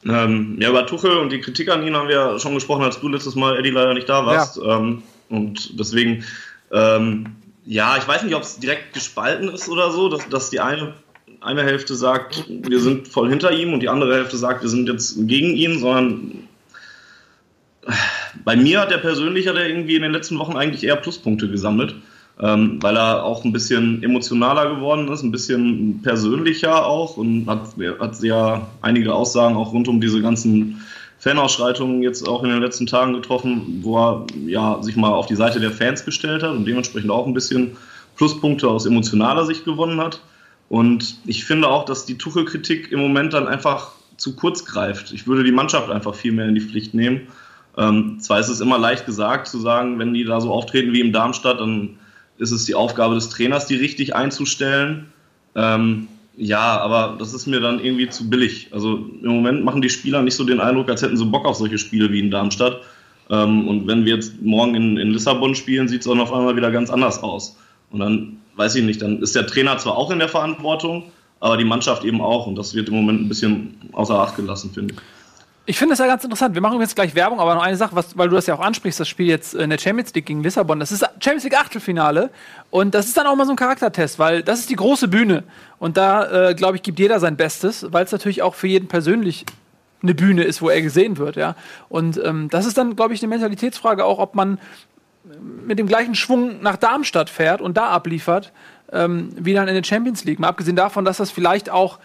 Ähm, ja, über Tuchel und die Kritik an ihn haben wir ja schon gesprochen, als du letztes Mal, Eddie, leider nicht da warst. Ähm, und deswegen, ähm, ja, ich weiß nicht, ob es direkt gespalten ist oder so, dass, dass die eine, eine Hälfte sagt, wir sind voll hinter ihm und die andere Hälfte sagt, wir sind jetzt gegen ihn, sondern bei mir hat der persönlich hat er irgendwie in den letzten Wochen eigentlich eher Pluspunkte gesammelt, ähm, weil er auch ein bisschen emotionaler geworden ist, ein bisschen persönlicher auch und hat, hat ja einige Aussagen auch rund um diese ganzen Fanausschreitungen jetzt auch in den letzten Tagen getroffen, wo er ja sich mal auf die Seite der Fans gestellt hat und dementsprechend auch ein bisschen Pluspunkte aus emotionaler Sicht gewonnen hat. Und ich finde auch, dass die Tuchel-Kritik im Moment dann einfach zu kurz greift. Ich würde die Mannschaft einfach viel mehr in die Pflicht nehmen. Ähm, zwar ist es immer leicht gesagt zu sagen, wenn die da so auftreten wie im Darmstadt, dann ist es die Aufgabe des Trainers, die richtig einzustellen. Ähm, ja, aber das ist mir dann irgendwie zu billig. Also im Moment machen die Spieler nicht so den Eindruck, als hätten sie Bock auf solche Spiele wie in Darmstadt. Ähm, und wenn wir jetzt morgen in, in Lissabon spielen, sieht es auch auf einmal wieder ganz anders aus. Und dann weiß ich nicht, dann ist der Trainer zwar auch in der Verantwortung, aber die Mannschaft eben auch. Und das wird im Moment ein bisschen außer Acht gelassen, finde ich. Ich finde es ja ganz interessant. Wir machen jetzt gleich Werbung, aber noch eine Sache, was, weil du das ja auch ansprichst, das Spiel jetzt in der Champions League gegen Lissabon. Das ist Champions League Achtelfinale und das ist dann auch mal so ein Charaktertest, weil das ist die große Bühne und da, äh, glaube ich, gibt jeder sein Bestes, weil es natürlich auch für jeden persönlich eine Bühne ist, wo er gesehen wird, ja. Und ähm, das ist dann, glaube ich, eine Mentalitätsfrage auch, ob man mit dem gleichen Schwung nach Darmstadt fährt und da abliefert, ähm, wie dann in der Champions League. Mal abgesehen davon, dass das vielleicht auch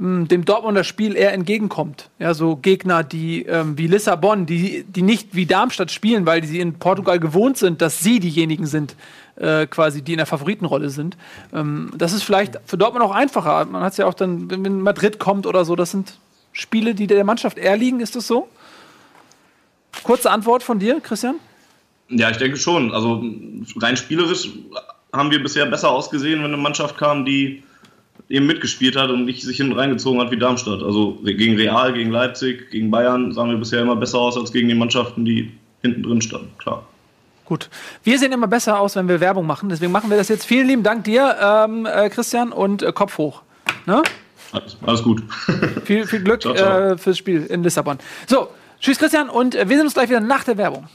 mh, dem Dortmunder Spiel eher entgegenkommt. Ja, so Gegner, die ähm, wie Lissabon, die, die nicht wie Darmstadt spielen, weil sie in Portugal gewohnt sind, dass sie diejenigen sind, äh, quasi, die in der Favoritenrolle sind. Ähm, das ist vielleicht für Dortmund auch einfacher. Man hat es ja auch dann, wenn Madrid kommt oder so, das sind Spiele, die der Mannschaft eher liegen, ist das so? Kurze Antwort von dir, Christian? Ja, ich denke schon. Also rein spielerisch haben wir bisher besser ausgesehen, wenn eine Mannschaft kam, die eben mitgespielt hat und nicht sich hinten reingezogen hat wie Darmstadt. Also gegen Real, gegen Leipzig, gegen Bayern sahen wir bisher immer besser aus als gegen die Mannschaften, die hinten drin standen, klar. Gut. Wir sehen immer besser aus, wenn wir Werbung machen. Deswegen machen wir das jetzt. Vielen lieben Dank dir, ähm, äh, Christian, und äh, Kopf hoch. Ne? Alles, alles gut. *laughs* viel, viel Glück Ciao, ciao. Äh, fürs Spiel in Lissabon. So, tschüss, Christian, und äh, wir sehen uns gleich wieder nach der Werbung.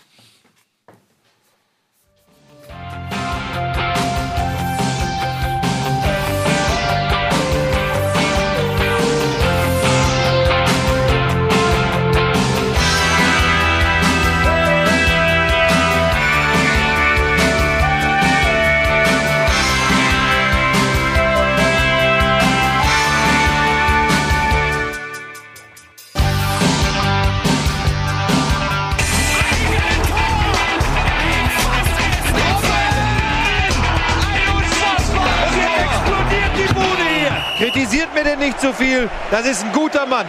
Denn nicht zu viel. Das ist ein guter Mann.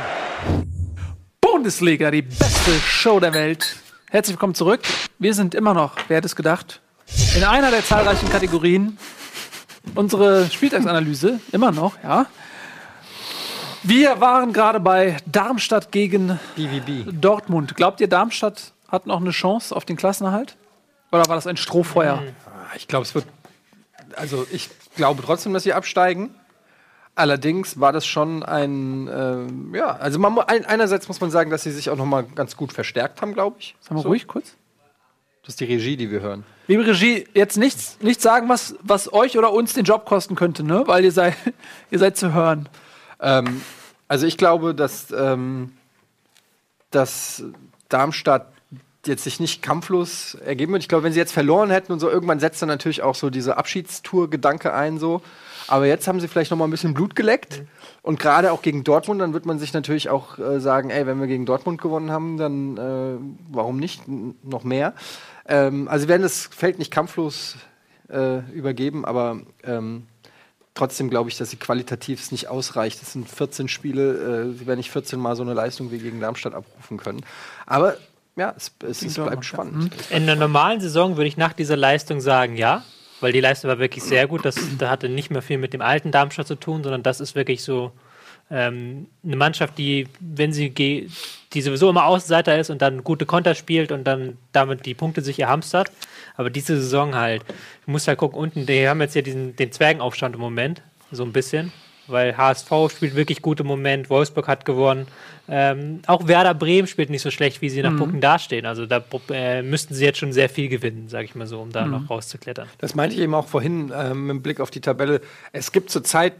Bundesliga, die beste Show der Welt. Herzlich willkommen zurück. Wir sind immer noch, wer hätte es gedacht, in einer der zahlreichen Kategorien. Unsere Spieltagsanalyse, immer noch, ja. Wir waren gerade bei Darmstadt gegen BVB. Dortmund. Glaubt ihr, Darmstadt hat noch eine Chance auf den Klassenerhalt? Oder war das ein Strohfeuer? Ich glaube, es wird. Also, ich glaube trotzdem, dass sie absteigen. Allerdings war das schon ein. ähm, ja, also man, einerseits muss man sagen, dass sie sich auch noch mal ganz gut verstärkt haben, glaube ich. Sagen wir So. ruhig kurz. Das ist die Regie, die wir hören. Liebe Regie, jetzt nichts, nichts sagen, was, was euch oder uns den Job kosten könnte, ne? Weil ihr seid, *laughs* ihr seid zu hören. Ähm, also ich glaube, dass, ähm, dass Darmstadt jetzt sich nicht kampflos ergeben wird. Ich glaube, wenn sie jetzt verloren hätten und so, irgendwann setzt dann natürlich auch so diese Abschiedstour-Gedanke ein, so. Aber jetzt haben sie vielleicht noch mal ein bisschen Blut geleckt. Und gerade auch gegen Dortmund, dann wird man sich natürlich auch äh, sagen, ey, wenn wir gegen Dortmund gewonnen haben, dann äh, warum nicht noch mehr? Ähm, also sie werden das Feld nicht kampflos äh, übergeben, aber ähm, trotzdem glaube ich, dass sie qualitativ es nicht ausreicht. Es sind 14 Spiele, äh, sie werden nicht 14 Mal so eine Leistung wie gegen Darmstadt abrufen können. Aber ja, es, es, es bleibt spannend. In einer normalen Saison würde ich nach dieser Leistung sagen, ja, weil die Leistung war wirklich sehr gut. Das, da hatte nicht mehr viel mit dem alten Darmstadt zu tun, sondern das ist wirklich so ähm, eine Mannschaft, die, wenn sie die sowieso immer Außenseiter ist und dann gute Konter spielt und dann damit die Punkte sich erhamstert. Aber diese Saison halt, ich muss halt gucken, unten, die haben jetzt ja diesen, den Zwergenaufstand im Moment, so ein bisschen. Weil HSV spielt wirklich gut im Moment, Wolfsburg hat gewonnen. Ähm, auch Werder Bremen spielt nicht so schlecht, wie sie nach Punkten dastehen. Also da äh, müssten sie jetzt schon sehr viel gewinnen, sage ich mal so, um da noch rauszuklettern. Das meinte ich eben auch vorhin ähm, mit Blick auf die Tabelle. Es gibt zurzeit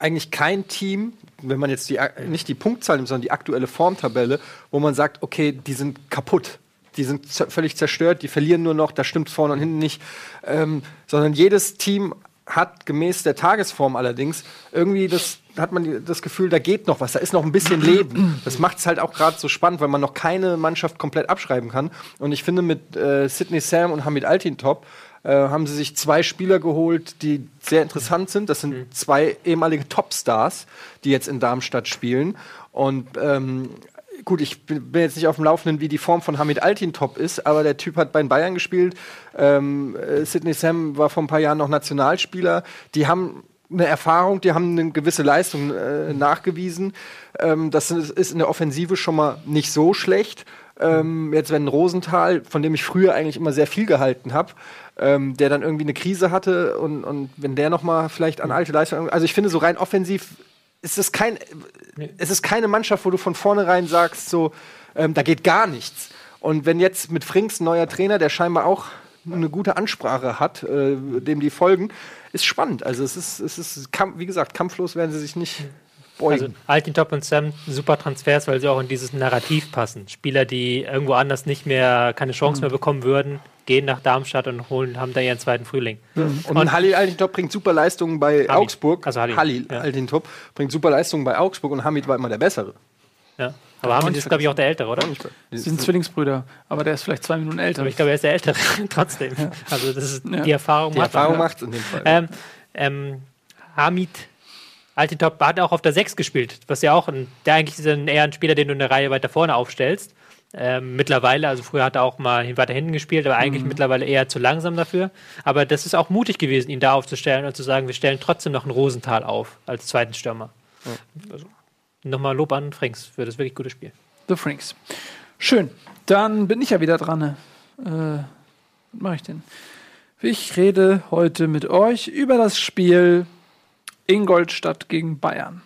eigentlich kein Team, wenn man jetzt die, nicht die Punktzahl nimmt, sondern die aktuelle Formtabelle, wo man sagt, okay, die sind kaputt. Die sind völlig zerstört, die verlieren nur noch, da stimmt vorne und hinten nicht. Ähm, sondern jedes Team hat gemäß der Tagesform allerdings irgendwie das hat man das Gefühl, da geht noch was, da ist noch ein bisschen Leben. Das macht es halt auch gerade so spannend, weil man noch keine Mannschaft komplett abschreiben kann. Und ich finde, mit äh, Sidney Sam und Hamid Altintop äh, haben sie sich zwei Spieler geholt, die sehr interessant sind. Das sind zwei ehemalige Topstars, die jetzt in Darmstadt spielen. Und ähm, gut, ich bin jetzt nicht auf dem Laufenden, wie die Form von Hamid Altintop ist, aber der Typ hat bei den Bayern gespielt. Ähm, äh, Sidney Sam war vor ein paar Jahren noch Nationalspieler. Die haben eine Erfahrung, die haben eine gewisse Leistung äh, nachgewiesen. Ähm, das ist in der Offensive schon mal nicht so schlecht. Ähm, jetzt wenn Rosenthal, von dem ich früher eigentlich immer sehr viel gehalten habe, ähm, der dann irgendwie eine Krise hatte und, und wenn der noch mal vielleicht an alte Leistungen, also ich finde so rein offensiv ist es kein, es ist keine Mannschaft, wo du von vornherein sagst so, ähm, da geht gar nichts. Und wenn jetzt mit Frings ein neuer Trainer, der scheinbar auch eine gute Ansprache hat, äh, dem die folgen, ist spannend. Also es ist, es ist, wie gesagt, kampflos werden sie sich nicht beugen. Also Altintop und Sam super Transfers, weil sie auch in dieses Narrativ passen. Spieler, die irgendwo anders nicht mehr keine Chance mehr bekommen würden, gehen nach Darmstadt und holen, haben da ihren zweiten Frühling. Und, und Halil Altintop bringt super Leistungen bei Hamid. Augsburg. Also Halil, Halil ja. Altintop bringt super Leistungen bei Augsburg und Hamid war immer der Bessere. Ja. Aber Hamid ist, glaube ich, auch der Ältere, oder? Sie sind Zwillingsbrüder, aber der ist vielleicht zwei Minuten älter. Aber ich glaube, er ist der Ältere, *laughs* trotzdem. Also das ist Ja. die Erfahrung. Die macht- Erfahrung macht in dem Fall. Ähm, ähm, Hamid Altintop hat auch auf der 6 gespielt, was ja auch ein, der eigentlich ist ein, eher ein Spieler, den du eine Reihe weiter vorne aufstellst. Ähm, mittlerweile, also früher hat er auch mal weiter hinten gespielt, aber eigentlich mittlerweile eher zu langsam dafür. Aber das ist auch mutig gewesen, ihn da aufzustellen und zu sagen, wir stellen trotzdem noch einen Rosenthal auf als zweiten Stürmer. Also, nochmal Lob an Franks für das wirklich gute Spiel. The Franks. Schön. Dann bin ich ja wieder dran. ne? Äh, was mache ich denn? Ich rede heute mit euch über das Spiel Ingolstadt gegen Bayern.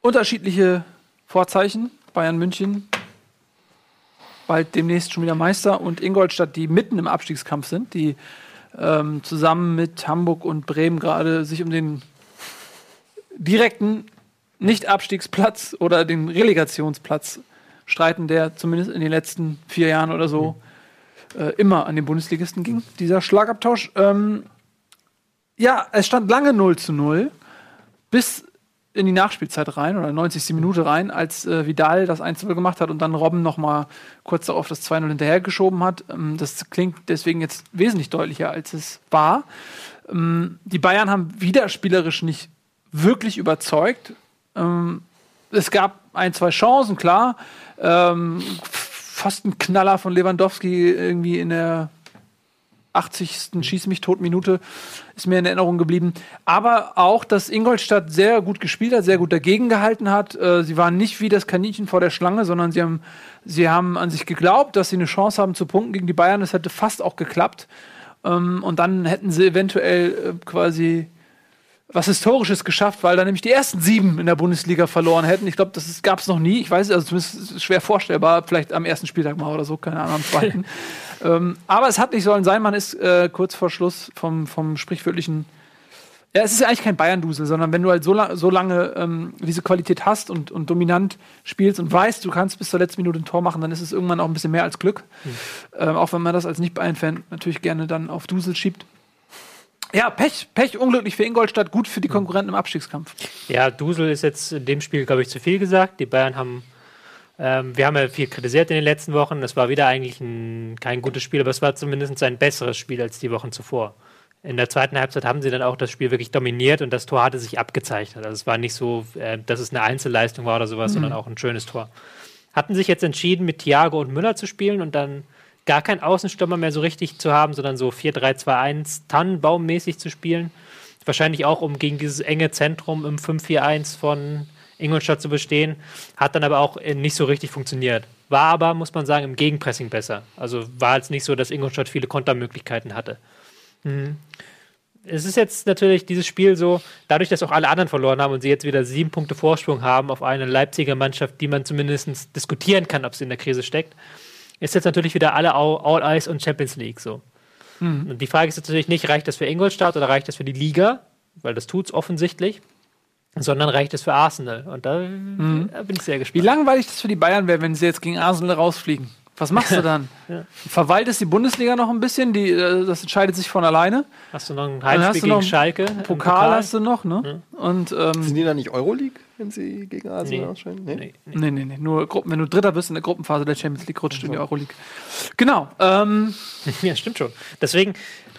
Unterschiedliche Vorzeichen. Bayern München bald demnächst schon wieder Meister und Ingolstadt, die mitten im Abstiegskampf sind, die ähm, zusammen mit Hamburg und Bremen gerade sich um den direkten Nicht-Abstiegsplatz oder den Relegationsplatz streiten, der zumindest in den letzten vier Jahren oder so äh, immer an den Bundesligisten ging, dieser Schlagabtausch. Ähm, ja, es stand lange 0 zu 0, bis in die Nachspielzeit rein oder 90. Minute rein, als äh, Vidal das 1-0 gemacht hat und dann Robben noch mal kurz darauf das 2-0 hinterhergeschoben hat. Ähm, das klingt deswegen jetzt wesentlich deutlicher, als es war. Ähm, die Bayern haben wieder spielerisch nicht wirklich überzeugt. Ähm, es gab ein, zwei Chancen, klar. Ähm, fast ein Knaller von Lewandowski irgendwie in der 80. Schieß mich tot Minute ist mir in Erinnerung geblieben. Aber auch, dass Ingolstadt sehr gut gespielt hat, sehr gut dagegen gehalten hat. Äh, sie waren nicht wie das Kaninchen vor der Schlange, sondern sie haben, sie haben an sich geglaubt, dass sie eine Chance haben zu punkten gegen die Bayern. Das hätte fast auch geklappt. Ähm, und dann hätten sie eventuell äh, quasi was Historisches geschafft, weil da nämlich die ersten sieben in der Bundesliga verloren hätten. Ich glaube, das gab es noch nie. Ich weiß, also zumindest es schwer vorstellbar, vielleicht am ersten Spieltag mal oder so, keine Ahnung, am zweiten. *laughs* ähm, aber es hat nicht sollen sein, man ist äh, kurz vor Schluss vom, vom sprichwörtlichen. Ja, es ist ja eigentlich kein Bayern-Dusel, sondern wenn du halt so, la so lange ähm, diese Qualität hast und, und dominant spielst und weißt, du kannst bis zur letzten Minute ein Tor machen, dann ist es irgendwann auch ein bisschen mehr als Glück. Ähm, auch wenn man das als Nicht-Bayern-Fan natürlich gerne dann auf Dusel schiebt. Ja, Pech, Pech, unglücklich für Ingolstadt, gut für die Konkurrenten im Abstiegskampf. Ja, Dusel ist jetzt in dem Spiel, glaube ich, zu viel gesagt. Die Bayern haben, ähm, wir haben ja viel kritisiert in den letzten Wochen. Das war wieder eigentlich ein, kein gutes Spiel, aber es war zumindest ein besseres Spiel als die Wochen zuvor. In der zweiten Halbzeit haben sie dann auch das Spiel wirklich dominiert und das Tor hatte sich abgezeichnet. Also es war nicht so, äh, dass es eine Einzelleistung war oder sowas, sondern auch ein schönes Tor. Hatten sich jetzt entschieden, mit Thiago und Müller zu spielen und dann gar keinen Außenstürmer mehr so richtig zu haben, sondern so 4-3-2-1 Tannenbaummäßig zu spielen. Wahrscheinlich auch, um gegen dieses enge Zentrum im 5-4-1 von Ingolstadt zu bestehen. Hat dann aber auch äh, nicht so richtig funktioniert. War aber, muss man sagen, im Gegenpressing besser. Also war jetzt nicht so, dass Ingolstadt viele Kontermöglichkeiten hatte. Mhm. Es ist jetzt natürlich dieses Spiel so, dadurch, dass auch alle anderen verloren haben und sie jetzt wieder sieben Punkte Vorsprung haben auf eine Leipziger Mannschaft, die man zumindest diskutieren kann, ob sie in der Krise steckt, ist jetzt natürlich wieder alle All Eyes und Champions League so. Und die Frage ist jetzt natürlich nicht, reicht das für Ingolstadt oder reicht das für die Liga? Weil das tut es offensichtlich. Sondern reicht es für Arsenal. Und da, da bin ich sehr Wie gespannt. langweilig das für die Bayern wäre, wenn sie jetzt gegen Arsenal rausfliegen. Was machst du *laughs* dann? Verwaltest die Bundesliga noch ein bisschen? Die, äh, das entscheidet sich von alleine. Hast du noch ein Heimspiel du noch gegen Schalke? im Pokal, hast du noch, ne? Und ähm, Sind die dann nicht Euroleague, wenn sie gegen Arsenal Nee. ausscheiden? Nee, nee. nee, nee, nee, nur Gruppen, wenn du Dritter bist in der Gruppenphase der Champions League, rutscht du in die Euroleague. Genau. Ähm, *laughs* Ja, stimmt schon. Deswegen,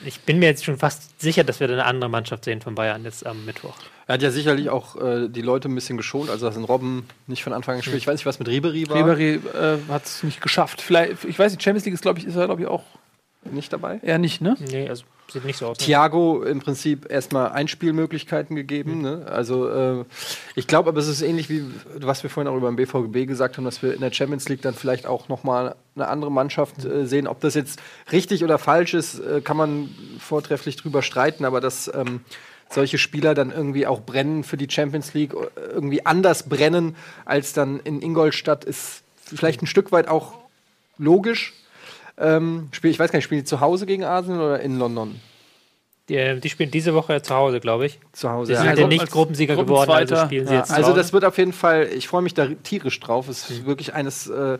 ich bin mir jetzt schon fast sicher, dass wir da eine andere Mannschaft sehen von Bayern jetzt am Mittwoch. Er hat ja sicherlich auch äh, die Leute ein bisschen geschont, also dass ein Robben nicht von Anfang an gespielt. Ich weiß nicht, was mit Ribery war. Ribery äh, hat es nicht geschafft. Vielleicht, ich weiß nicht, Champions League ist, glaube ich, ist er, glaube ich, auch nicht dabei. eher nicht, ne? Nee, also sieht nicht so aus. ne? Thiago im Prinzip erstmal Einspielmöglichkeiten gegeben. Ne? Also äh, ich glaube, aber es ist ähnlich wie was wir vorhin auch über den BVB gesagt haben, dass wir in der Champions League dann vielleicht auch noch mal eine andere Mannschaft äh, sehen. Ob das jetzt richtig oder falsch ist, äh, kann man vortrefflich drüber streiten. Aber dass ähm, solche Spieler dann irgendwie auch brennen für die Champions League, äh, irgendwie anders brennen als dann in Ingolstadt, ist vielleicht ein Stück weit auch logisch. Ähm, spiel, ich weiß gar nicht, spielen die zu Hause gegen Arsenal oder in London? Die, äh, die spielen diese Woche zu Hause, glaube ich. Zu Hause. Sie sind also, ja nicht als Gruppensieger geworden, also spielen sie ja, jetzt zu also das wird auf jeden Fall, ich freue mich da tierisch drauf. Es ist wirklich eines äh,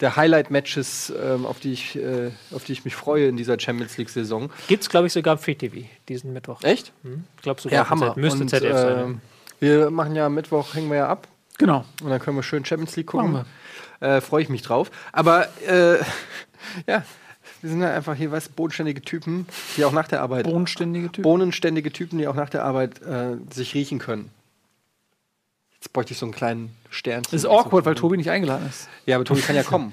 der Highlight-Matches, ähm, auf, die ich, äh, auf die ich mich freue in dieser Champions League-Saison. Gibt es, glaube ich, sogar im Free TV diesen Mittwoch. Echt? Ich glaube sogar. Ja, Hammer. Z- Müsste Und, ZDF sein. ähm, wir machen ja am Mittwoch, hängen wir ja ab. Genau. Und dann können wir schön Champions League gucken. Machen Äh, Freue ich mich drauf. Aber äh, *laughs* ja, wir sind ja einfach hier, weißt du, bodenständige Typen, die auch nach der Arbeit, Bodenständige Typen. bodenständige Typen, die auch nach der Arbeit äh, sich riechen können. Jetzt bräuchte ich so einen kleinen Sternchen. Das ist awkward, weil Tobi nicht eingeladen ist. Ja, aber Tobi kann ja kommen.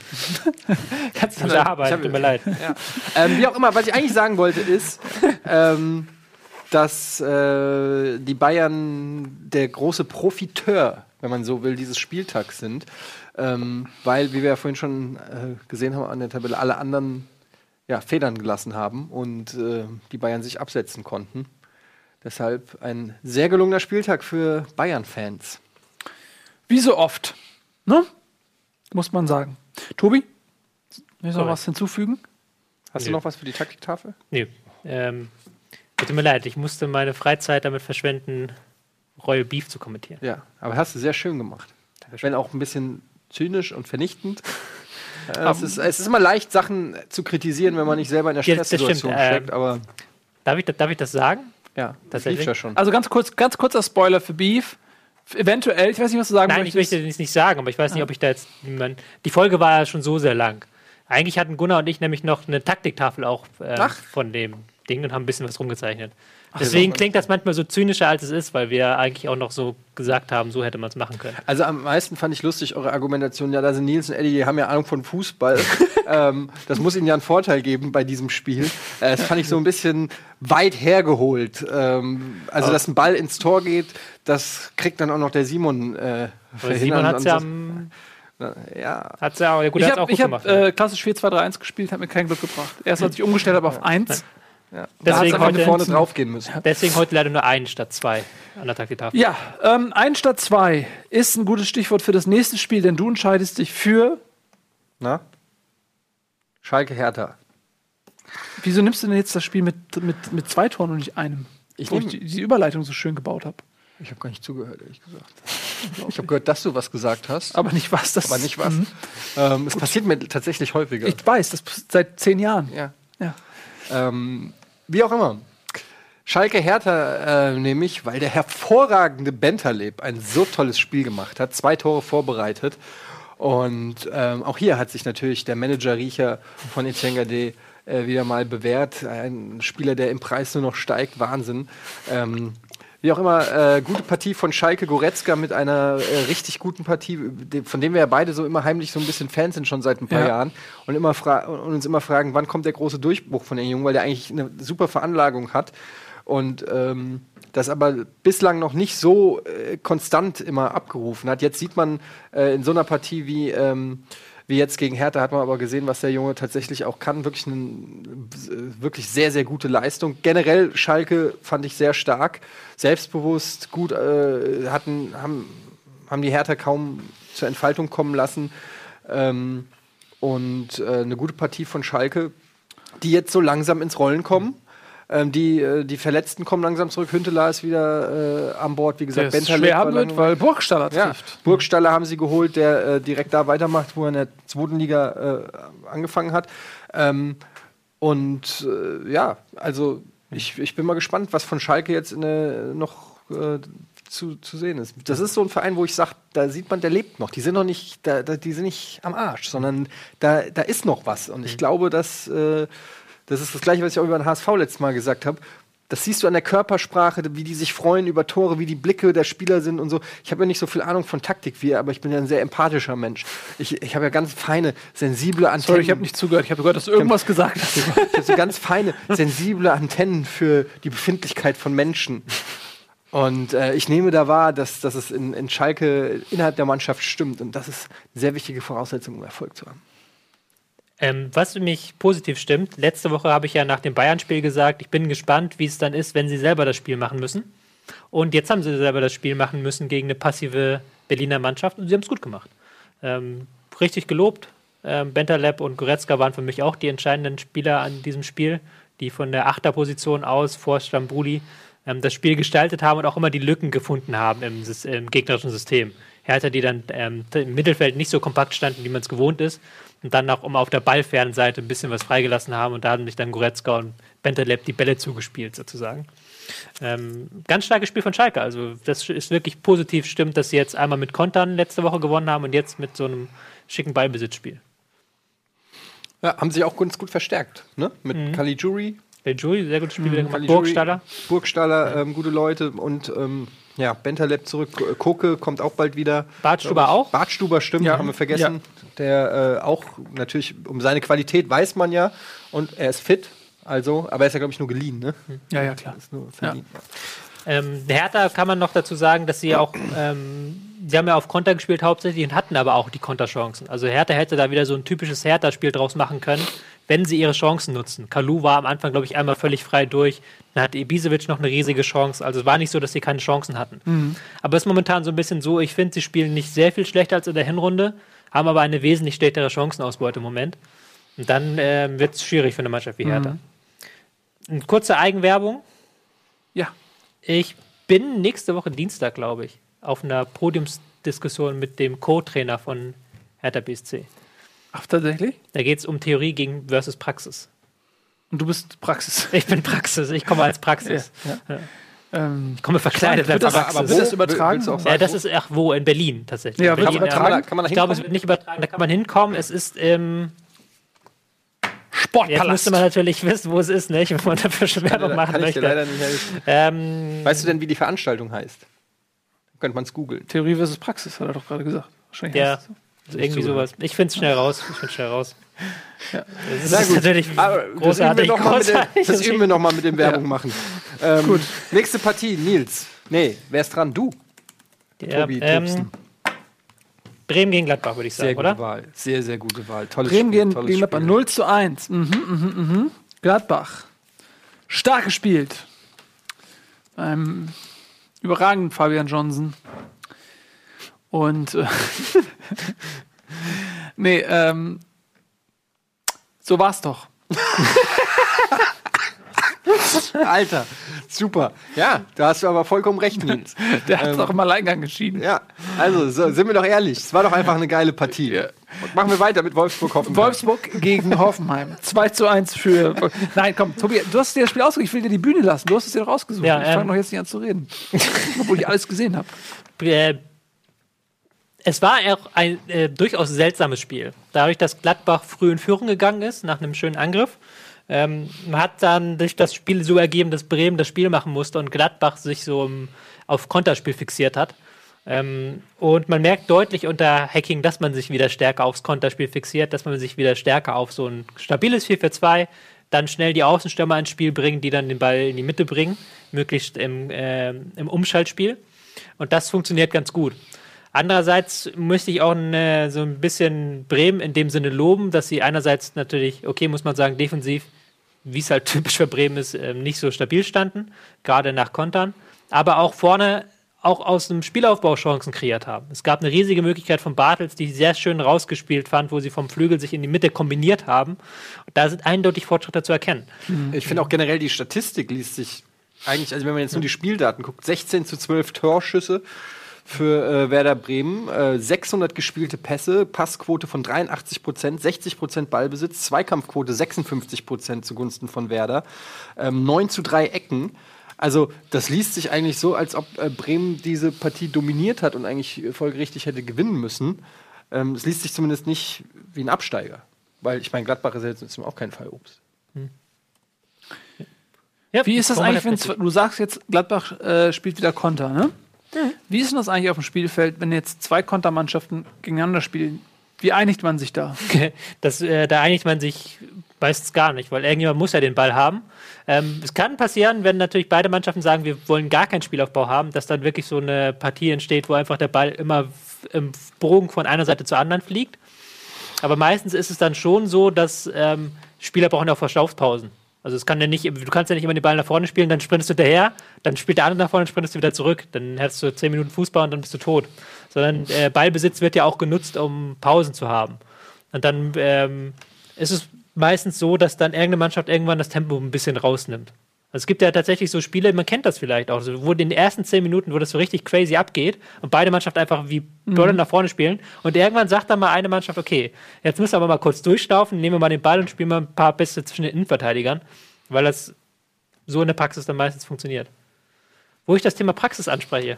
*laughs* Kannst Ich muss arbeiten, tut mir leid. *laughs* ähm, wie auch immer, was ich eigentlich sagen wollte, ist, ähm, dass äh, die Bayern der große Profiteur, wenn man so will, dieses Spieltags sind. Ähm, weil, wie wir ja vorhin schon äh, gesehen haben an der Tabelle, alle anderen ja, Federn gelassen haben und äh, die Bayern sich absetzen konnten. Deshalb ein sehr gelungener Spieltag für Bayern-Fans. Wie so oft. Ne? Muss man sagen. Tobi? Willst du noch Sorry. was hinzufügen? Hast Nö. du noch was für die Taktiktafel? Nee. Ähm, tut mir leid, ich musste meine Freizeit damit verschwenden, Royal Beef zu kommentieren. Ja, aber hast du sehr schön gemacht. Wenn auch ein bisschen zynisch und vernichtend. *laughs* Äh, es, ist, es ist immer leicht, Sachen zu kritisieren, wenn man nicht selber in der Ja, Stresssituation stimmt, ähm, steckt, aber Darf ich, das- darf ich das sagen? ja, das lief ja schon. Also ganz kurz, ganz kurzer Spoiler für Beef. Eventuell, ich weiß nicht, was du sagen Nein, ich möchtest. möchte das nicht sagen, aber ich weiß nicht, ob ich da jetzt. Man, die Folge war ja schon so sehr lang. Eigentlich hatten Gunnar und ich nämlich noch eine Taktiktafel auch ähm, Ach. von dem Ding und haben ein bisschen was rumgezeichnet. Deswegen klingt das manchmal so zynischer, als es ist, weil wir eigentlich auch noch so gesagt haben, so hätte man es machen können. Also am meisten fand ich lustig eure Argumentation, ja, da sind Nils und Eddie, die haben ja Ahnung von Fußball. *laughs* ähm, das muss ihnen ja einen Vorteil geben bei diesem Spiel. Äh, das fand ich so ein bisschen weit hergeholt. Ähm, also, dass ein Ball ins Tor geht, das kriegt dann auch noch der Simon äh, Aber Simon hat es ja, am- ja, hat's ja, gut, ich habe hab, äh, klassisch 4-2-3-1 gespielt, hat mir kein Glück gebracht. Erst *laughs* als ich umgestellt habe auf 1. ja. Deswegen heute- vorne drauf gehen müssen. *laughs* Deswegen heute leider nur einen statt zwei an der Taktiktafel. Ja, ähm, 1 statt 2 ist ein gutes Stichwort für das nächste Spiel, denn du entscheidest dich für. Na? Schalke Hertha. Wieso nimmst du denn jetzt das Spiel mit, mit, mit zwei Toren und nicht einem? Ich Wo ich die, die Überleitung so schön gebaut habe. Ich habe gar nicht zugehört, ehrlich gesagt. *laughs* Ich habe gehört, dass du was gesagt hast, Aber nicht was. Das aber nicht was. Mhm. Ähm, es passiert mir tatsächlich häufiger. Ich weiß, das passiert seit zehn Jahren. ja. Ja. Ähm, wie auch immer. Schalke Hertha äh, nämlich, weil der hervorragende Bentaleb ein so tolles Spiel gemacht hat, zwei Tore vorbereitet. Und ähm, auch hier hat sich natürlich der Manager-Riecher von Etienne äh, wieder mal bewährt. Ein Spieler, der im Preis nur noch steigt. Wahnsinn. Ähm, wie auch immer, äh, gute Partie von Schalke Goretzka mit einer äh, richtig guten Partie, von dem wir ja beide so immer heimlich so ein bisschen Fans sind schon seit ein paar Ja. Jahren und, immer und uns immer fragen, wann kommt der große Durchbruch von den Jungen, weil der eigentlich eine super Veranlagung hat und ähm, das aber bislang noch nicht so äh, konstant immer abgerufen hat. Jetzt sieht man äh, in so einer Partie wie, ähm, wie jetzt gegen Hertha, hat man aber gesehen, was der Junge tatsächlich auch kann. Wirklich eine äh, wirklich sehr, sehr gute Leistung. Generell Schalke fand ich sehr stark, selbstbewusst, gut, äh, hatten, haben, haben die Hertha kaum zur Entfaltung kommen lassen. Ähm, und äh, eine gute Partie von Schalke, die jetzt so langsam ins Rollen kommen. Ähm, die, äh, die Verletzten kommen langsam zurück. Hünteler ist wieder äh, an Bord. Wie gesagt, ist Bentaleb schwer wird, weil Burgstaller ja, trifft. Burgstaller haben sie geholt, der äh, direkt da weitermacht, wo er in der zweiten Liga äh, angefangen hat. Ähm, und äh, ja, also ich, ich bin mal gespannt, was von Schalke jetzt in der, noch äh, zu, zu sehen ist. Das ist so ein Verein, wo ich sage, da sieht man, der lebt noch. Die sind noch nicht, da, da, die sind nicht am Arsch, sondern da, da ist noch was. Und ich glaube, dass das ist das Gleiche, was ich auch über den HSV letztes Mal gesagt habe. Das siehst du an der Körpersprache, wie die sich freuen über Tore, wie die Blicke der Spieler sind und so. Ich habe ja nicht so viel Ahnung von Taktik wie er, aber ich bin ja ein sehr empathischer Mensch. Ich, ich habe ja ganz feine, sensible Antennen. Sorry, ich habe nicht zugehört. Ich habe gehört, dass du irgendwas gesagt hast. *laughs* Ich habe so ganz feine, sensible Antennen für die Befindlichkeit von Menschen. Und äh, ich nehme da wahr, dass, dass es in, in Schalke innerhalb der Mannschaft stimmt. Und das ist eine sehr wichtige Voraussetzung, um Erfolg zu haben. Ähm, was mich positiv stimmt, letzte Woche habe ich ja nach dem Bayern-Spiel gesagt, ich bin gespannt, wie es dann ist, wenn sie selber das Spiel machen müssen. Und jetzt haben sie selber das Spiel machen müssen gegen eine passive Berliner Mannschaft und sie haben es gut gemacht. Ähm, richtig gelobt. Ähm, Bentaleb und Goretzka waren für mich auch die entscheidenden Spieler an diesem Spiel, die von der Achterposition aus vor Stambuli ähm, das Spiel gestaltet haben und auch immer die Lücken gefunden haben im, im gegnerischen System. Hertha, die dann ähm, im Mittelfeld nicht so kompakt standen, wie man es gewohnt ist, und dann auch um auf der ballfernen Seite ein bisschen was freigelassen haben und da haben sich dann Goretzka und Bentaleb die Bälle zugespielt sozusagen. Ähm, ganz starkes Spiel von Schalke. Also das ist wirklich positiv stimmt, dass sie jetzt einmal mit Kontern letzte Woche gewonnen haben und jetzt mit so einem schicken Ballbesitzspiel. Ja, haben sich auch ganz gut verstärkt, ne? Mit mhm. Caligiuri. Caligiuri, sehr gutes Spiel wieder gemacht. Burgstaller. Burgstaller, ähm, gute Leute und ähm, ja, Bentaleb zurück. Koke kommt auch bald wieder. Bartstuber auch? Bartstuber stimmt, ja. haben wir vergessen. Ja. Der äh, auch natürlich um seine Qualität weiß man ja und er ist fit. Also, aber er ist ja, glaube ich, nur geliehen, ne? Ja, ja, klar. Ist nur verliehen. Ja. Ähm, Hertha kann man noch dazu sagen, dass sie auch, ähm, sie haben ja auf Konter gespielt hauptsächlich und hatten aber auch die Konterchancen. Also Hertha hätte da wieder so ein typisches Hertha-Spiel draus machen können, wenn sie ihre Chancen nutzen. Kalu war am Anfang, glaube ich, einmal völlig frei durch. Dann hatte Ibisevic noch eine riesige Chance. Also es war nicht so, dass sie keine Chancen hatten. Mhm. Aber es ist momentan so ein bisschen so, ich finde, sie spielen nicht sehr viel schlechter als in der Hinrunde, haben aber eine wesentlich schlechtere Chancenausbeute im Moment. Und dann äh, wird es schwierig für eine Mannschaft wie Hertha. Mhm. Eine kurze Eigenwerbung. Ja. Ich bin nächste Woche Dienstag, glaube ich, auf einer Podiumsdiskussion mit dem Co-Trainer von Hertha BSC. Ach, tatsächlich? Da geht es um Theorie gegen versus Praxis. Und du bist Praxis. Ich bin Praxis. Ich komme als *laughs* Praxis. Ja, ja. Ähm, ich komme verkleidet als Praxis. Aber, aber wird das übertragen? Sagen, ja, das ist ach wo in Berlin tatsächlich. Ja, wird Berlin, übertragen? Kann man, kann man ich glaube, es wird nicht übertragen. Da kann man hinkommen. Es ist im Sportpalast. Jetzt müsste man natürlich wissen, wo es ist, nicht? wenn man dafür Werbung machen kann möchte. Ich dir leider nicht helfen. Ähm, weißt du denn, wie die Veranstaltung heißt? Dann könnte man es googeln. Theorie versus Praxis, hat er doch gerade gesagt. Wahrscheinlich ja. heißt es so. So irgendwie sowas. Ich finde es schnell raus. Ich finde schnell raus. Ja. Das ist gut. natürlich Aber großartig. Das üben wir nochmal mit, üben wir noch mal mit dem Werbung ja. machen. Ähm, gut. Nächste Partie, Nils. Nee, wer ist dran? Du. Ja, Tobi ähm, Bremen gegen Gladbach, würde ich sagen, sehr oder? Gute Wahl. Sehr, sehr gute Wahl. Tolles Bremen Spiel, gegen, gegen Gladbach 0 zu 1. Mhm, mhm, mhm. Gladbach. Stark gespielt. Beim überragenden Fabian Johnson. Und äh, *laughs* nee, ähm, so war's doch. *laughs* Alter, super. Ja, da hast du aber vollkommen recht, *laughs* Nils. Der hat ähm, doch im Alleingang geschieden. Ja, also so, sind wir doch ehrlich. Es war doch einfach eine geile Partie. Ja. Machen wir weiter mit Wolfsburg-Hoffenheim. Wolfsburg gegen Hoffenheim. 2 zu 1 für. Nein, komm, Tobi, du hast dir das Spiel ausgesucht. Ich will dir die Bühne lassen. Du hast es dir rausgesucht. Ja, ich fange ähm, noch jetzt nicht an zu reden. Obwohl ich alles gesehen habe. Es war auch ein äh, durchaus seltsames Spiel. Dadurch, dass Gladbach früh in Führung gegangen ist, nach einem schönen Angriff, ähm, hat dann durch das Spiel so ergeben, dass Bremen das Spiel machen musste und Gladbach sich so um, auf Konterspiel fixiert hat. Ähm, und man merkt deutlich unter Hacking, dass man sich wieder stärker aufs Konterspiel fixiert, dass man sich wieder stärker auf so ein stabiles 4 für 2 dann schnell die Außenstürmer ins Spiel bringen, die dann den Ball in die Mitte bringen, möglichst im, äh, im Umschaltspiel. Und das funktioniert ganz gut. Andererseits möchte ich auch eine, so ein bisschen Bremen in dem Sinne loben, dass sie einerseits natürlich, okay, muss man sagen, defensiv, wie es halt *laughs* typisch für Bremen ist, ähm, nicht so stabil standen, gerade nach Kontern, aber auch vorne auch aus dem Spielaufbau Chancen kreiert haben. Es gab eine riesige Möglichkeit von Bartels, die ich sehr schön rausgespielt fand, wo sie vom Flügel sich in die Mitte kombiniert haben. Da sind eindeutig Fortschritte zu erkennen. Ich finde auch generell die Statistik liest sich eigentlich, also wenn man jetzt nur die Spieldaten guckt, 16 zu 12 Torschüsse für äh, Werder Bremen. Äh, 600 gespielte Pässe, Passquote von 83 Prozent, 60 Prozent Ballbesitz, Zweikampfquote 56 Prozent zugunsten von Werder, ähm, 9 zu 3 Ecken. Also das liest sich eigentlich so, als ob äh, Bremen diese Partie dominiert hat und eigentlich folgerichtig hätte gewinnen müssen. Ähm, es liest sich zumindest nicht wie ein Absteiger. Weil ich meine, Gladbach ist jetzt auch kein Fall Obst. Hm. Ja, Wie ist das eigentlich, wenn du sagst jetzt, Gladbach äh, spielt wieder Konter, ne? Wie ist denn das eigentlich auf dem Spielfeld, wenn jetzt zwei Kontermannschaften gegeneinander spielen? Wie einigt man sich da? *laughs* Das, äh, da einigt man sich meistens gar nicht, weil irgendjemand muss ja den Ball haben. Ähm, es kann passieren, wenn natürlich beide Mannschaften sagen, wir wollen gar keinen Spielaufbau haben, dass dann wirklich so eine Partie entsteht, wo einfach der Ball immer im Bogen von einer Seite zur anderen fliegt. Aber meistens ist es dann schon so, dass ähm, Spieler brauchen auch Verschlaufpausen. Also es kann ja nicht, du kannst ja nicht immer den Ball nach vorne spielen, dann sprintest du hinterher, dann spielt der andere nach vorne, dann sprintest du wieder zurück. Dann hast du zehn Minuten Fußball und dann bist du tot. Sondern äh, Ballbesitz wird ja auch genutzt, um Pausen zu haben. Und dann ähm, ist es meistens so, dass dann irgendeine Mannschaft irgendwann das Tempo ein bisschen rausnimmt. Also es gibt ja tatsächlich so Spiele, man kennt das vielleicht auch, so, wo in den ersten zehn Minuten, wo das so richtig crazy abgeht und beide Mannschaften einfach wie Börde nach vorne spielen und irgendwann sagt dann mal eine Mannschaft, okay, jetzt müssen wir aber mal kurz durchstaufen, nehmen wir mal den Ball und spielen mal ein paar Bässe zwischen den Innenverteidigern, weil das so in der Praxis dann meistens funktioniert. Wo ich das Thema Praxis anspreche.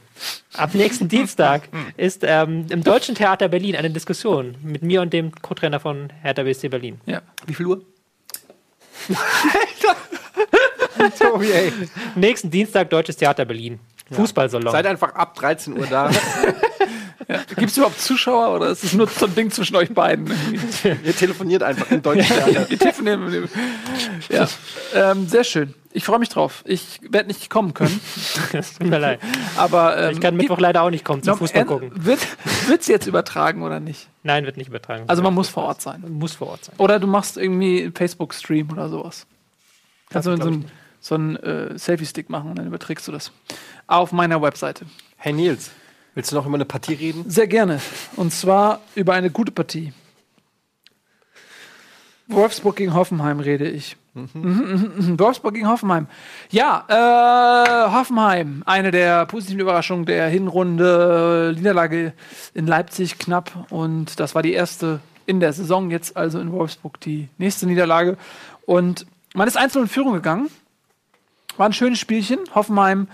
Ab nächsten *laughs* Dienstag ist ähm, im Deutschen Theater Berlin eine Diskussion mit mir und dem Co-Trainer von Hertha BSC Berlin. Ja. Wie viel Uhr? *laughs* Tobi, ey. Nächsten Dienstag Deutsches Theater Berlin. Fußballsalon. Seid einfach ab 13 Uhr da. *laughs* Gibt es überhaupt Zuschauer oder ist es nur so ein Ding zwischen euch beiden? Ihr telefoniert einfach im deutschen Theater. Wir telefonieren mit dem- ja, ähm, sehr schön. Ich freue mich drauf. Ich werde nicht kommen können, Es Tut mir leid. aber ähm, Ich kann Mittwoch leider auch nicht kommen zum Fußball gucken. Wird es jetzt übertragen oder nicht? Nein, wird nicht übertragen. Also man muss vor Ort sein. muss vor Ort sein. Oder du machst irgendwie einen Facebook-Stream oder sowas. Kannst du Das so einen so einen, äh, Selfie-Stick machen und dann überträgst du das. Auf meiner Webseite. Hey Nils, willst du noch über eine Partie reden? Sehr gerne. Und zwar über eine gute Partie. Wolfsburg gegen Hoffenheim rede ich. Mhm, mhm, mhm. Wolfsburg gegen Hoffenheim. Ja, äh, Hoffenheim, eine der positiven Überraschungen der Hinrunde. Niederlage in Leipzig knapp und das war die erste in der Saison. Jetzt also in Wolfsburg die nächste Niederlage. Und man ist einzeln in Führung gegangen. War ein schönes Spielchen. Hoffenheim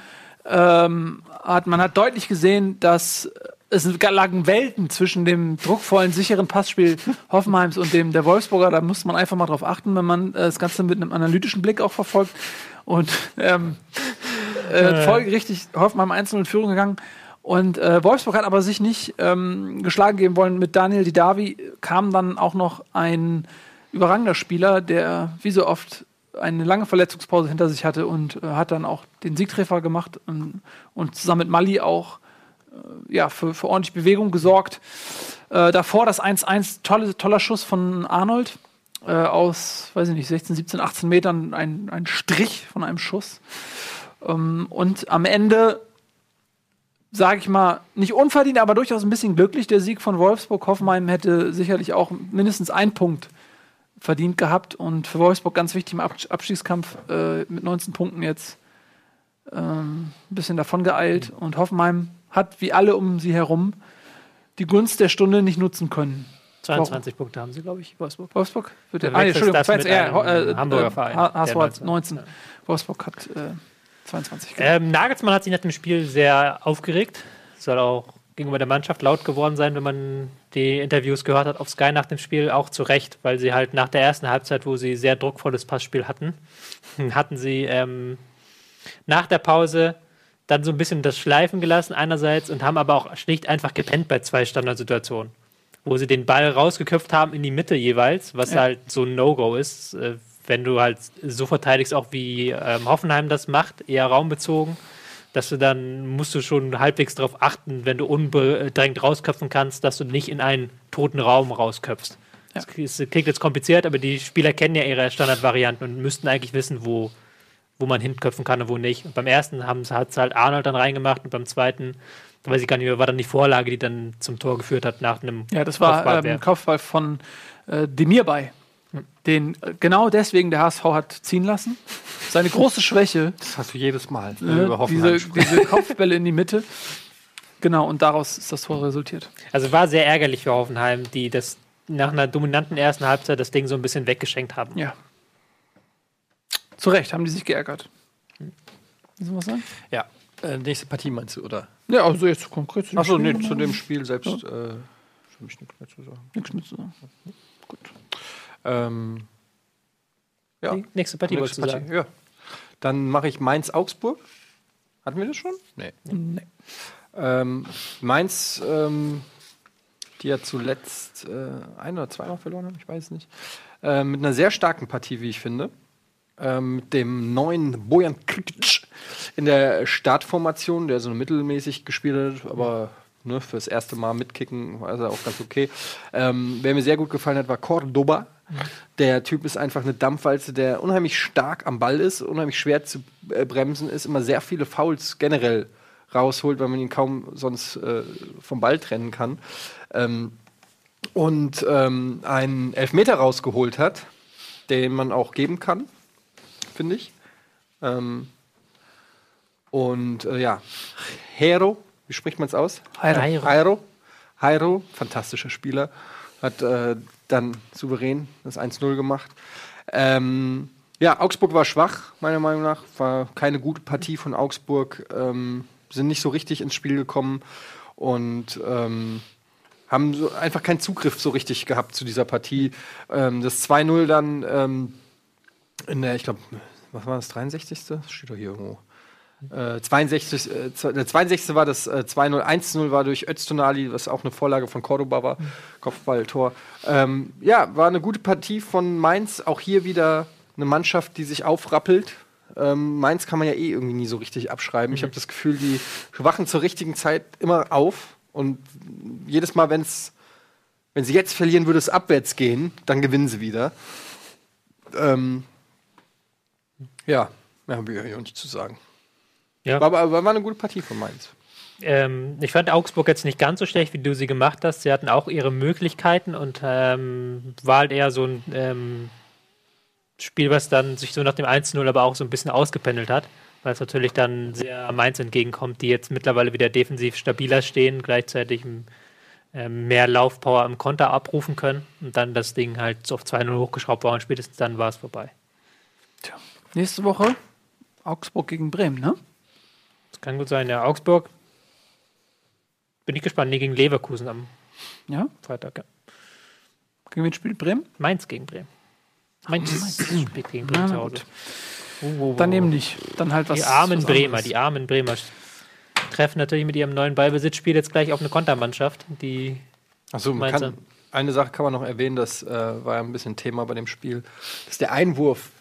ähm, hat, man hat deutlich gesehen, dass es lagen Welten zwischen dem druckvollen, sicheren Passspiel *laughs* Hoffenheims und dem der Wolfsburger. Da muss man einfach mal drauf achten, wenn man äh, das Ganze mit einem analytischen Blick auch verfolgt. Und ähm, äh, folgerichtig Hoffenheim einzeln in Führung gegangen. Und äh, Wolfsburg hat aber sich nicht ähm, geschlagen geben wollen. Mit Daniel Didavi kam dann auch noch ein überragender Spieler, der wie so oft eine lange Verletzungspause hinter sich hatte und äh, hat dann auch den Siegtreffer gemacht und, und zusammen mit Mali auch äh, ja, für, für ordentlich Bewegung gesorgt. Äh, davor das 1-1, tolle, toller Schuss von Arnold äh, aus, weiß ich nicht, 16, 17, 18 Metern, ein, ein Strich von einem Schuss. Ähm, und am Ende, sage ich mal, nicht unverdient, aber durchaus ein bisschen glücklich, der Sieg von Wolfsburg. Hoffenheim hätte sicherlich auch mindestens einen Punkt verdient gehabt und für Wolfsburg ganz wichtig im Abs- Abstiegskampf äh, mit 19 Punkten jetzt ähm, ein bisschen davon geeilt und Hoffenheim hat wie alle um sie herum die Gunst der Stunde nicht nutzen können. 22 Punkte haben sie, glaube ich, Wolfsburg. Wolfsburg? Wird Der ah, Entschuldigung, das mit 22, ja, einem äh, Hamburger äh, Verein, HSV hat 19. Ja. Wolfsburg hat äh, 22. Ähm, Nagelsmann hat sich nach dem Spiel sehr aufgeregt. Soll auch gegenüber der Mannschaft laut geworden sein, wenn man die Interviews gehört hat auf Sky nach dem Spiel. Auch zu Recht, weil sie halt nach der ersten Halbzeit, wo sie sehr druckvolles Passspiel hatten, *laughs* hatten sie ähm, nach der Pause dann so ein bisschen das Schleifen gelassen einerseits und haben aber auch schlicht einfach gepennt bei zwei Standardsituationen, wo sie den Ball rausgeköpft haben in die Mitte jeweils, was Ja. halt so ein No-Go ist, äh, wenn du halt so verteidigst, auch wie ähm, Hoffenheim das macht, eher raumbezogen, dass du dann musst du schon halbwegs darauf achten, wenn du unbedrängt rausköpfen kannst, dass du nicht in einen toten Raum rausköpfst. Das ist- klingt jetzt kompliziert, aber die Spieler kennen ja ihre Standardvarianten und müssten eigentlich wissen, wo, wo man hinköpfen kann und wo nicht. Und beim ersten hat es halt Arnold dann reingemacht und beim zweiten, da weiß ich gar nicht mehr, war dann die Vorlage, die dann zum Tor geführt hat nach einem Ja, das war Kopfballwehr. ähm, Kopfball von äh, Demirbay, den äh, genau deswegen der HSV hat ziehen lassen. Seine große Schwäche, Das hast du jedes Mal, äh, über Hoffenheim diese, diese Kopfbälle in die Mitte. Genau, und daraus ist das Tor resultiert. Also war sehr ärgerlich für Hoffenheim, die das nach einer dominanten ersten Halbzeit das Ding so ein bisschen weggeschenkt haben. Ja. Zu Recht haben die sich geärgert. Willst du was sagen? Ja. Äh, nächste Partie meinst du, oder? Ja, also jetzt konkret zu dem Achso, Spiel nee, zu dem Spiel selbst äh, habe ich nichts mehr zu sagen. Nichts mit zu sagen. Ähm, ja, Die nächste Partie wolltest du sagen. Ja. Dann mache ich Mainz-Augsburg. Hatten wir das schon? Nee. Nee. Ähm, Mainz, ähm, die ja zuletzt äh, ein oder zweimal verloren haben, ich weiß es nicht. Äh, mit einer sehr starken Partie, wie ich finde. Ähm, mit dem neuen Bojan Krikic in der Startformation, der so mittelmäßig gespielt hat, aber ne, fürs erste Mal mitkicken war er auch ganz okay. Ähm, wer mir sehr gut gefallen hat, war Cordoba. Der Typ ist einfach eine Dampfwalze, der unheimlich stark am Ball ist, unheimlich schwer zu äh, bremsen ist, immer sehr viele Fouls generell rausholt, weil man ihn kaum sonst äh, vom Ball trennen kann. Ähm, und ähm, einen Elfmeter rausgeholt hat, den man auch geben kann, finde ich. Ähm, und äh, ja, Hero, wie spricht man es aus? Jairo. Jairo, fantastischer Spieler, hat äh, dann souverän das 1-0 gemacht. Ähm, ja, Augsburg war schwach, meiner Meinung nach. War keine gute Partie von Augsburg. Ähm, sind nicht so richtig ins Spiel gekommen und ähm, haben so einfach keinen Zugriff so richtig gehabt zu dieser Partie. Ähm, das 2-0 dann ähm, in der, ich glaube, was war das, 63. Das steht doch hier irgendwo. Äh, 62, äh, z- der 62. war das äh, 2-0, 1-0 war durch Öztunali, was auch eine Vorlage von Cordoba war, Kopfballtor. Ähm, ja, war eine gute Partie von Mainz, auch hier wieder eine Mannschaft, die sich aufrappelt. Ähm, Mainz kann man ja eh irgendwie nie so richtig abschreiben. Ich habe das Gefühl, die wachen zur richtigen Zeit immer auf und jedes Mal, wenn's, wenn sie jetzt verlieren, würde es abwärts gehen, dann gewinnen sie wieder. Ähm, ja, mehr habe ich eigentlich auch nicht zu sagen. Ja. War, aber war eine gute Partie von Mainz. Ähm, ich fand Augsburg jetzt nicht ganz so schlecht, wie du sie gemacht hast. Sie hatten auch ihre Möglichkeiten und ähm, war halt eher so ein ähm, Spiel, was dann sich so nach dem 1-0 aber auch so ein bisschen ausgependelt hat, weil es natürlich dann sehr Mainz entgegenkommt, die jetzt mittlerweile wieder defensiv stabiler stehen, gleichzeitig ähm, mehr Laufpower im Konter abrufen können und dann das Ding halt so auf 2-0 hochgeschraubt war und spätestens dann war es vorbei. Tja. Nächste Woche Augsburg gegen Bremen, ne? Kann gut sein, ja. Augsburg. Bin ich gespannt. Nee, gegen Leverkusen am Ja. Freitag, ja. Gegen wen spielt Bremen? Mainz gegen Bremen. Mainz *clears throat* spielt gegen Bremen Na, zu Hause. Uh, uh, uh, Dann eben nicht. Dann halt was. Die armen was Bremer, anderes. die armen Bremer treffen natürlich mit ihrem neuen Ballbesitzspiel jetzt gleich auf eine Kontermannschaft, die Achso, man Mainzer. kann, eine Sache kann man noch erwähnen, das äh, war ja ein bisschen Thema bei dem Spiel, dass der Einwurf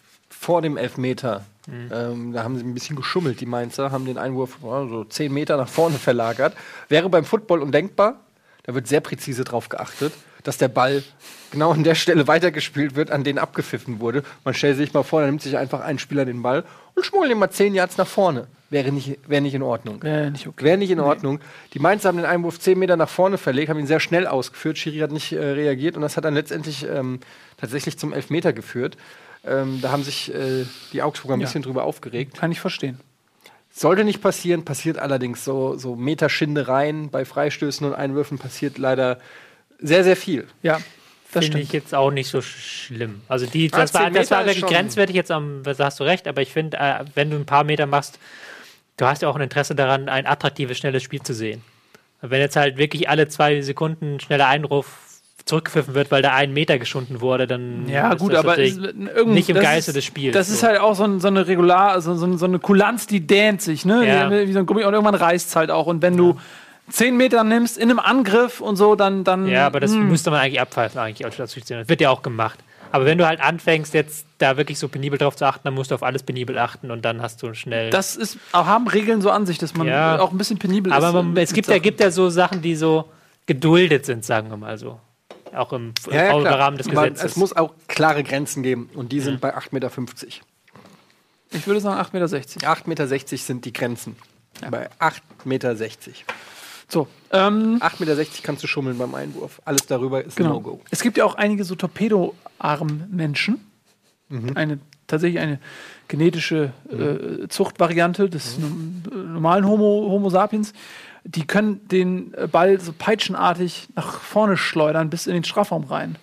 vor dem Elfmeter, ähm, da haben sie ein bisschen geschummelt, die Mainzer, haben den Einwurf oh, so 10 Meter nach vorne *laughs* verlagert. Wäre beim Football undenkbar, da wird sehr präzise drauf geachtet, dass der Ball genau an der Stelle weitergespielt wird, an den abgepfiffen wurde. Man stellt sich mal vor, da nimmt sich einfach ein Spieler den Ball und schmuggelt ihn mal 10 Yards nach vorne. Wäre nicht, wäre nicht in Ordnung. Wäre nicht okay. Wäre nicht in Ordnung. Die Mainzer haben den Einwurf 10 Meter nach vorne verlegt, haben ihn sehr schnell ausgeführt. Schiri hat nicht äh, reagiert und das hat dann letztendlich ähm, tatsächlich zum Elfmeter geführt. Ähm, da haben sich äh, die Augsburger ein Ja. bisschen drüber aufgeregt. Kann ich verstehen. Sollte nicht passieren, passiert allerdings so, so Meterschindereien bei Freistößen und Einwürfen passiert leider sehr, sehr viel. Ja, das finde ich jetzt auch nicht so schlimm. Also die, Ah, das, war, 10 das war wirklich grenzwertig jetzt am, da hast du recht, aber ich finde, äh, wenn du ein paar Meter machst, du hast ja auch ein Interesse daran, ein attraktives, schnelles Spiel zu sehen. Wenn jetzt halt wirklich alle zwei Sekunden schneller Einruf zurückgepfiffen wird, weil da ein Meter geschunden wurde, dann Ja, ist gut, das aber irgend- nicht im Geiste ist- des Spiels. Das ist so. halt auch so, ein, so eine Regular, so, so, eine Kulanz, die dehnt sich, ne? Ja. Die- Wie so ein Gummi und irgendwann reißt es halt auch. Und wenn du zehn Meter nimmst in einem Angriff und so, dann. dann Ja, aber das hm, müsste man eigentlich abpfeifen, eigentlich. Das wird ja auch gemacht. Aber wenn du halt anfängst, jetzt da wirklich so penibel drauf zu achten, dann musst du auf alles penibel achten und dann hast du schnell. Das ist, auch haben Regeln so an sich, dass man Ja. auch ein bisschen penibel aber ist. mit es gibt ja, gibt ja so Sachen, die so geduldet sind, sagen wir mal so. Auch im, im Ja, ja, klar. Rahmen des Man, Gesetzes. es muss auch klare Grenzen geben und die sind bei 8,50 Meter. Ich würde sagen 8,60 Meter. 8,60 Meter sind die Grenzen. Bei 8,60 Meter. So, ähm, 8,60 Meter kannst du schummeln beim Einwurf. Alles darüber ist ein Genau. No-Go. Es gibt ja auch einige so Torpedoarm-Menschen. Mhm. Eine, tatsächlich eine genetische äh, Zuchtvariante des Mhm. normalen Homo, Homo sapiens. Die können den äh, Ball so peitschenartig nach vorne schleudern bis in den Strafraum rein.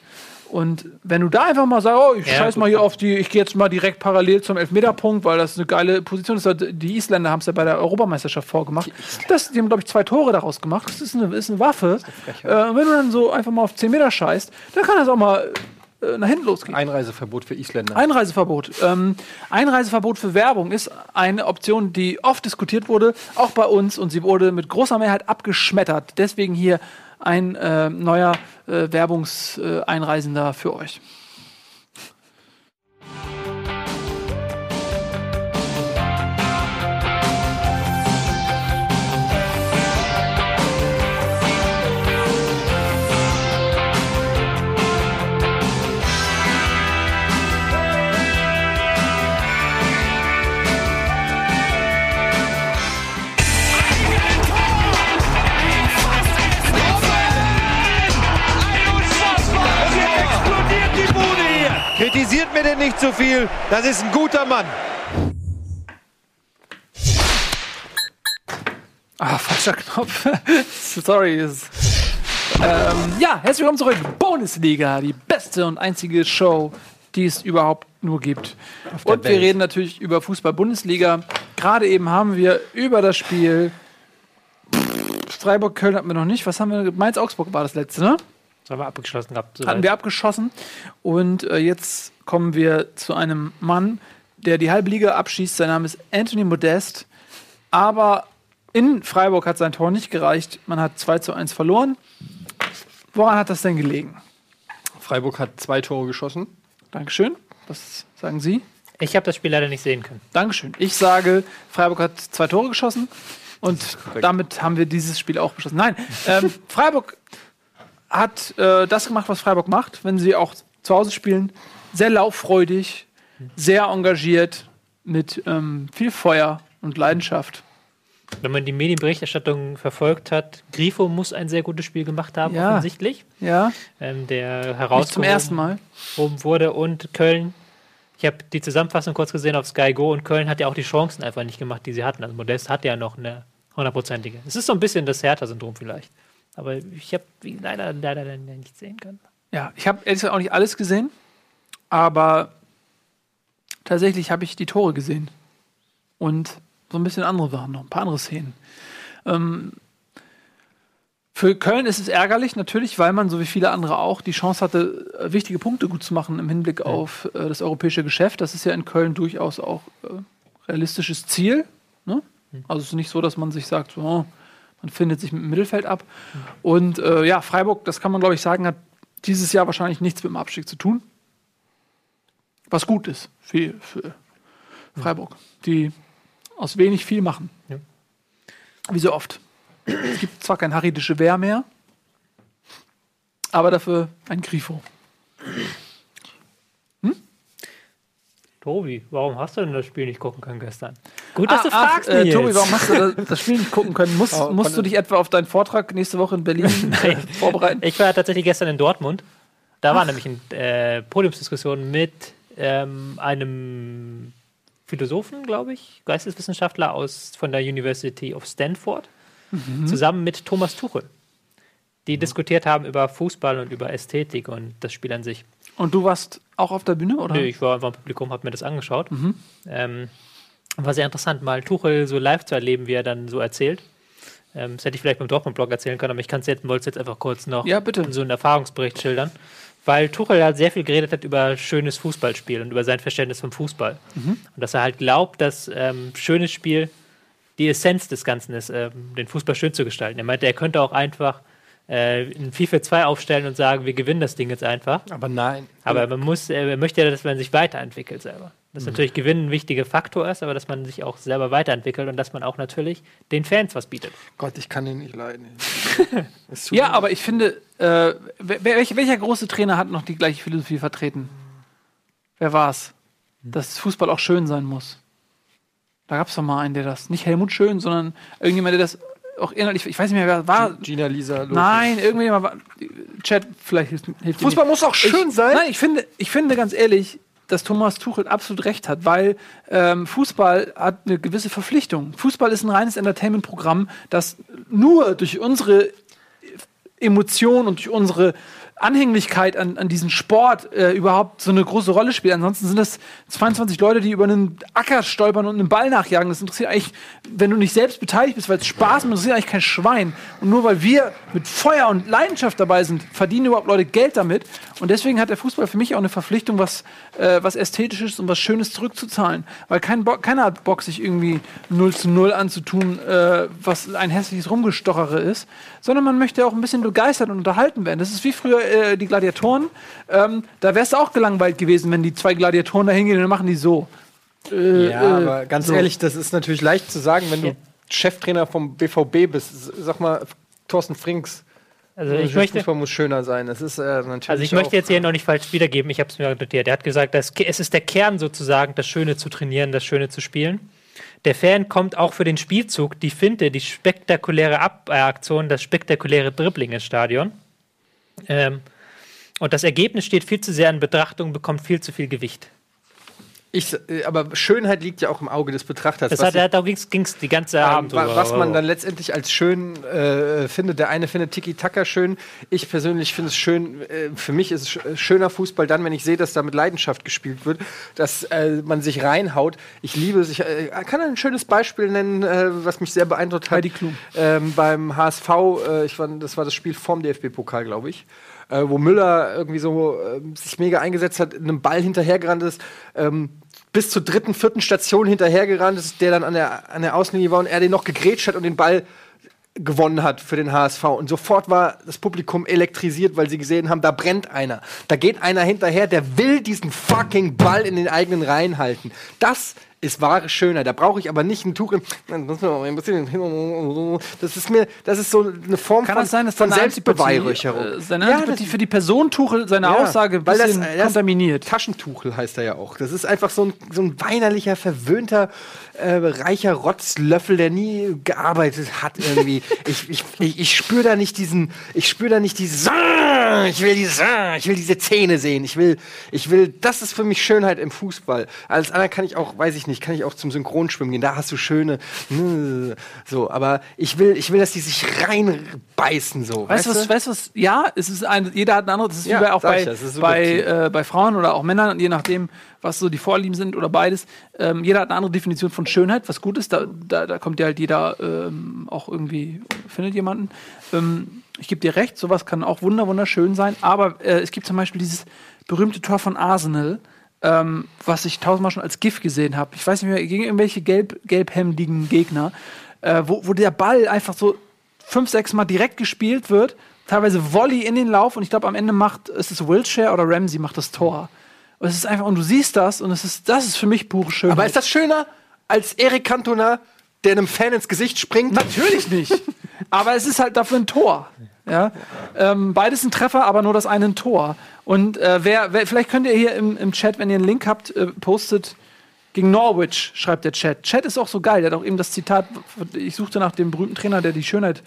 Und wenn du da einfach mal sagst, oh, ich Ja, scheiß mal hier auf die, ich gehe jetzt mal direkt parallel zum Elfmeterpunkt, weil das eine geile Position ist. Die Isländer haben es ja bei der Europameisterschaft vorgemacht. Das, die haben, glaube ich, zwei Tore daraus gemacht. Das ist eine, ist eine Waffe. äh, und wenn du dann so einfach mal auf 10 Meter scheißt, dann kann das auch mal äh, nach hinten losgeht. Einreiseverbot für Isländer. Einreiseverbot. Ähm, Einreiseverbot für Werbung ist eine Option, die oft diskutiert wurde, auch bei uns, und sie wurde mit großer Mehrheit abgeschmettert. Deswegen hier ein äh, neuer äh, Werbungseinreisender für euch. Nicht zu viel. Das ist ein guter Mann. Ah, falscher Knopf. *laughs* Sorry. Ähm, ja, herzlich willkommen zurück. Bundesliga, die beste und einzige Show, die es überhaupt nur gibt. Und wir Welt. reden natürlich über Fußball-Bundesliga. Gerade eben haben wir über das Spiel Freiburg-Köln hatten wir noch nicht. Was haben wir? Mainz-Augsburg war das letzte, ne? Das haben wir abgeschlossen gehabt. Hatten soweit. wir abgeschossen. Und äh, jetzt kommen wir zu einem Mann, der die halbe Liga abschießt. Sein Name ist Anthony Modest. Aber in Freiburg hat sein Tor nicht gereicht. Man hat 2 zu 1 verloren. Woran hat das denn gelegen? Freiburg hat zwei Tore geschossen. Dankeschön. Was sagen Sie? Ich habe das Spiel leider nicht sehen können. Dankeschön. Ich sage, Freiburg hat zwei Tore geschossen und damit haben wir dieses Spiel auch beschlossen. Nein, ähm, Freiburg hat äh, das gemacht, was Freiburg macht, wenn sie auch zu Hause spielen. Sehr lauffreudig, sehr engagiert, mit ähm, viel Feuer und Leidenschaft. Wenn man die Medienberichterstattung verfolgt hat, Grifo muss ein sehr gutes Spiel gemacht haben, Ja. offensichtlich. Ja, Ähm, der herausgehoben zum ersten Mal. wurde. Und Köln, ich habe die Zusammenfassung kurz gesehen auf Sky Go und Köln hat ja auch die Chancen einfach nicht gemacht, die sie hatten. Also Modest hat ja noch eine hundertprozentige. Es ist so ein bisschen das Hertha-Syndrom vielleicht. Aber ich habe leider, leider nicht sehen können. Ja, ich habe ehrlich gesagt auch nicht alles gesehen, aber tatsächlich habe ich die Tore gesehen. Und so ein bisschen andere Sachen noch, ein paar andere Szenen. Ähm, für Köln ist es ärgerlich, natürlich, weil man, so wie viele andere auch, die Chance hatte, äh, wichtige Punkte gut zu machen im Hinblick auf äh, das europäische Geschäft. Das ist ja in Köln durchaus auch äh, realistisches Ziel. Ne? Also es ist nicht so, dass man sich sagt, so, oh, man findet sich mit dem Mittelfeld ab. Und äh, ja, Freiburg, das kann man glaube ich sagen, hat dieses Jahr wahrscheinlich nichts mit dem Abstieg zu tun. Was gut ist für, für Freiburg, die aus wenig viel machen. Ja. Wie so oft. Es gibt zwar kein Harry de Gewehr mehr, aber dafür ein Grifo. Tobi, warum hast du denn das Spiel nicht gucken können gestern? Gut, dass du ach, fragst, äh, Nils. Tobi, warum hast du das, *laughs* das Spiel nicht gucken können? Musst, Oh, musst du dich etwa auf deinen Vortrag nächste Woche in Berlin *laughs* äh, vorbereiten? Ich war tatsächlich gestern in Dortmund. Da war nämlich eine äh, Podiumsdiskussion mit ähm, einem Philosophen, glaube ich, Geisteswissenschaftler aus von der University of Stanford, zusammen mit Thomas Tuchel. Die diskutiert haben über Fußball und über Ästhetik und das Spiel an sich. Und du warst auch auf der Bühne, oder? Nö, ich war einfach im Publikum, habe mir das angeschaut. Ähm, war sehr interessant, mal Tuchel so live zu erleben, wie er dann so erzählt. Ähm, das hätte ich vielleicht beim Dortmund-Blog erzählen können, aber ich kann es jetzt, wollte es jetzt einfach kurz noch Ja, bitte. so einen Erfahrungsbericht schildern. Weil Tuchel halt sehr viel geredet hat über schönes Fußballspiel und über sein Verständnis vom Fußball. Und dass er halt glaubt, dass ähm, schönes Spiel die Essenz des Ganzen ist, ähm, den Fußball schön zu gestalten. Er meinte, er könnte auch einfach äh, ein FIFA 2 aufstellen und sagen, wir gewinnen das Ding jetzt einfach. Aber nein. Aber man muss, äh, er möchte ja, dass man sich weiterentwickelt selber. Dass natürlich Gewinnen ein wichtiger Faktor ist, aber dass man sich auch selber weiterentwickelt und dass man auch natürlich den Fans was bietet. Gott, ich kann den nicht leiden. *laughs* Ja, aber ich finde, äh, wer, welcher, große Trainer hat noch die gleiche Philosophie vertreten? Wer war's? Dass Fußball auch schön sein muss. Da gab es doch mal einen, der das, nicht Helmut Schön, sondern irgendjemand, der das auch innerlich, ich weiß nicht mehr, wer war. Gina Lisa Lopez. Nein, irgendjemand war. Chat, vielleicht hilft, hilft dir Fußball nicht. muss auch schön ich, sein. Nein, ich finde, ich finde ganz ehrlich, dass Thomas Tuchel absolut recht hat, weil ähm, Fußball hat eine gewisse Verpflichtung. Fußball ist ein reines Entertainment-Programm, das nur durch unsere Emotion und durch unsere Anhänglichkeit an, an diesen Sport äh, überhaupt so eine große Rolle spielt. Ansonsten sind das 22 Leute, die über einen Acker stolpern und einen Ball nachjagen. Das interessiert eigentlich, wenn du nicht selbst beteiligt bist, weil es Spaß macht, interessiert eigentlich kein Schwein. Und nur weil wir mit Feuer und Leidenschaft dabei sind, verdienen überhaupt Leute Geld damit. Und deswegen hat der Fußball für mich auch eine Verpflichtung, was, äh, was Ästhetisches und was Schönes zurückzuzahlen. Weil kein Bock, keiner hat Bock, sich irgendwie 0 zu 0 anzutun, äh, was ein hässliches Rumgestochere ist, sondern man möchte auch ein bisschen begeistert und unterhalten werden. Das ist wie früher äh, die Gladiatoren. Ähm, da wärst du auch gelangweilt gewesen, wenn die zwei Gladiatoren da hingehen und dann machen die so. Äh, Ja, äh, aber ganz so. ehrlich, das ist natürlich leicht zu sagen, wenn du Ja. Cheftrainer vom BVB bist. Sag mal, Thorsten Frings. Also ich möchte, Fußball muss schöner sein. Das ist äh, natürlich. also ich möchte jetzt hier noch nicht falsch wiedergeben. Ich habe es mir notiert. Er hat gesagt, dass es ist der Kern sozusagen, das Schöne zu trainieren, das Schöne zu spielen. Der Fan kommt auch für den Spielzug, die Finte, die spektakuläre Ab äh, Aktion, das spektakuläre Dribbling ins Stadion. Ähm, und das Ergebnis steht viel zu sehr in Betrachtung, bekommt viel zu viel Gewicht. Ich, äh, aber Schönheit liegt ja auch im Auge des Betrachters. Das was hat, ich- da ging es die ganze Ähm, Abend drüber. was man dann letztendlich als schön äh, findet. Der eine findet Tiki-Taka schön. Ich persönlich finde es schön. Äh, für mich ist es sch- schöner Fußball dann, wenn ich sehe, dass da mit Leidenschaft gespielt wird, dass äh, man sich reinhaut. Ich liebe es. Ich äh, kann ein schönes Beispiel nennen, äh, was mich sehr beeindruckt hat. Heidi Klum. Ähm, beim HSV, äh, ich war, das war das Spiel vorm DFB-Pokal, glaube ich. Äh, wo Müller irgendwie so äh, sich mega eingesetzt hat, einem Ball hinterhergerannt ist, ähm, bis zur dritten, vierten Station hinterhergerannt ist, der dann an der, an der Außenlinie war und er den noch gegrätscht hat und den Ball gewonnen hat für den HSV. Und sofort war das Publikum elektrisiert, weil sie gesehen haben, da brennt einer. Da geht einer hinterher, der will diesen fucking Ball in den eigenen Reihen halten. Das ist wahre Schönheit. Da brauche ich aber nicht ein Tuch. Das ist mir, das ist so eine Form Kann von, das sein, dass von Selbstbeweihräucherung. Äh, seine Ja, Antipathie für die Person Tuchel seine ja, Aussage ein weil das, das kontaminiert? Taschentuchel heißt er ja auch. Das ist einfach so ein, so ein weinerlicher, verwöhnter, äh, reicher Rotzlöffel, der nie gearbeitet hat irgendwie. *laughs* ich ich, ich, ich spüre da nicht diesen, ich spüre da nicht dieses, "Ah, ich will dieses, ah", ich will diese Zähne sehen. Ich will, ich will, das ist für mich Schönheit im Fußball. Als anderer kann ich auch, weiß ich nicht, kann ich auch zum Synchronschwimmen gehen. Da hast du schöne, mm, so. Aber ich will, ich will, dass die sich reinbeißen so. Weißt du was, weißt was? Ja, es ist ein, jeder hat ein anderes, das ist Ja, wie bei, auch bei, ich bei, äh, bei Frauen oder auch Männern, je nachdem, was so die Vorlieben sind oder beides. Ähm, jeder hat eine andere Definition von Schönheit, was gut ist. Da, da, da kommt ja halt jeder ähm, auch irgendwie, findet jemanden. Ähm, ich gebe dir recht, sowas kann auch wunder wunderschön sein, aber äh, es gibt zum Beispiel dieses berühmte Tor von Arsenal, ähm, was ich tausendmal schon als GIF gesehen habe. Ich weiß nicht mehr, gegen irgendwelche gelb, gelbhemdigen Gegner, äh, wo, wo der Ball einfach so fünf, sechs Mal direkt gespielt wird, teilweise Volley in den Lauf und ich glaube am Ende macht ist es Wiltshire oder Ramsey macht das Tor. Und es ist einfach und du siehst das und es ist das ist für mich pure Schönheit. Aber ist das schöner als Erik Cantona, der einem Fan ins Gesicht springt? natürlich nicht. aber es ist halt dafür ein Tor. Ja, ähm, beides ein Treffer, aber nur das eine ein Tor. Und äh, wer, wer, vielleicht könnt ihr hier im, im Chat, wenn ihr einen Link habt, äh, postet gegen Norwich, schreibt der Chat. Chat ist auch so geil. Der hat auch eben das Zitat, ich suchte nach dem berühmten Trainer, der die Schönheit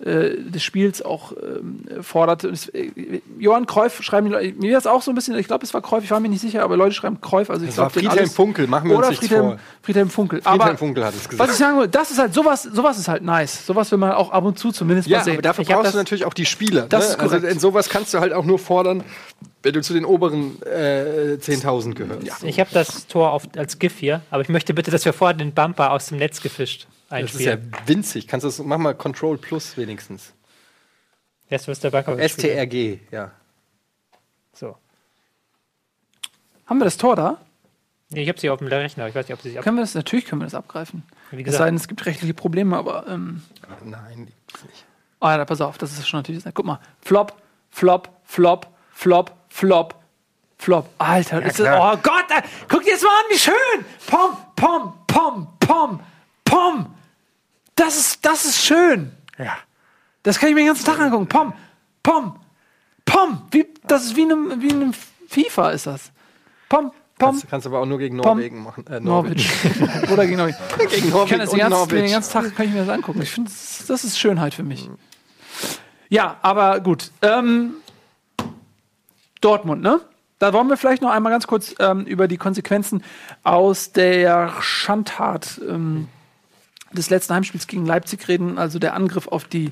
des Spiels auch ähm, forderte. Und es, äh, Johann Kreuf schreiben die Leute, mir ist auch so ein bisschen, ich glaube, es war Kreuf, ich war mir nicht sicher, aber Leute schreiben Kreuf. Also ich Das war glaub, denen Friedhelm alles- Funkel, machen wir uns Oder nichts Friedhelm, vor. Friedhelm Funkel. Friedhelm aber Funkel hat es gesagt. Was ich sagen will, das ist halt sowas, sowas ist halt nice. Sowas will man auch ab und zu zumindest Ja, mal sehen. aber dafür Ich brauchst das- du natürlich auch die Spieler. Das ne? ist korrekt. Also in sowas kannst du halt auch nur fordern, wenn du zu den oberen äh, 10.000 gehörst. Ich habe das Tor auf, als GIF hier, aber ich möchte bitte, dass wir vorher den Bumper aus dem Netz gefischt Das ist ja einspielen. winzig. Kannst du das, mach mal Control Plus wenigstens. Jetzt ist der Bumper. STRG, ja. So. Haben wir das Tor da? Nee, ich habe sie auf dem Rechner. Ich weiß nicht, ob sie sich. Können wir das? Natürlich können wir das abgreifen. Wie Es gesagt, sei denn, es gibt rechtliche Probleme, aber ähm, Nein, gibt's nicht. oh ja, pass auf, das ist schon natürlich. Guck mal, Flop, Flop, Flop, Flop, Flop, Flop. Alter, ist das, oh Gott, äh, guck dir das mal an, wie schön! Pom, pom, pom, pom, pom. Das ist, das ist schön. Ja. Das kann ich mir den ganzen Tag angucken. Pom, pom, pom. Wie, das ist wie in einem, wie in einem FIFA ist das. Pom, pom, Kannst, kannst aber auch nur gegen Pom. Norwegen machen. Äh, Norwich. *laughs* Oder gegen Norwich. *laughs* gegen Ich kann Norwegen das den ganzen, den ganzen Tag kann ich mir das angucken. Ich finde, das, das ist Schönheit für mich. Ja, aber gut. Ähm, Dortmund, ne? Da wollen wir vielleicht noch einmal ganz kurz ähm, über die Konsequenzen aus der Schandtat ähm, des letzten Heimspiels gegen Leipzig reden, also der Angriff auf die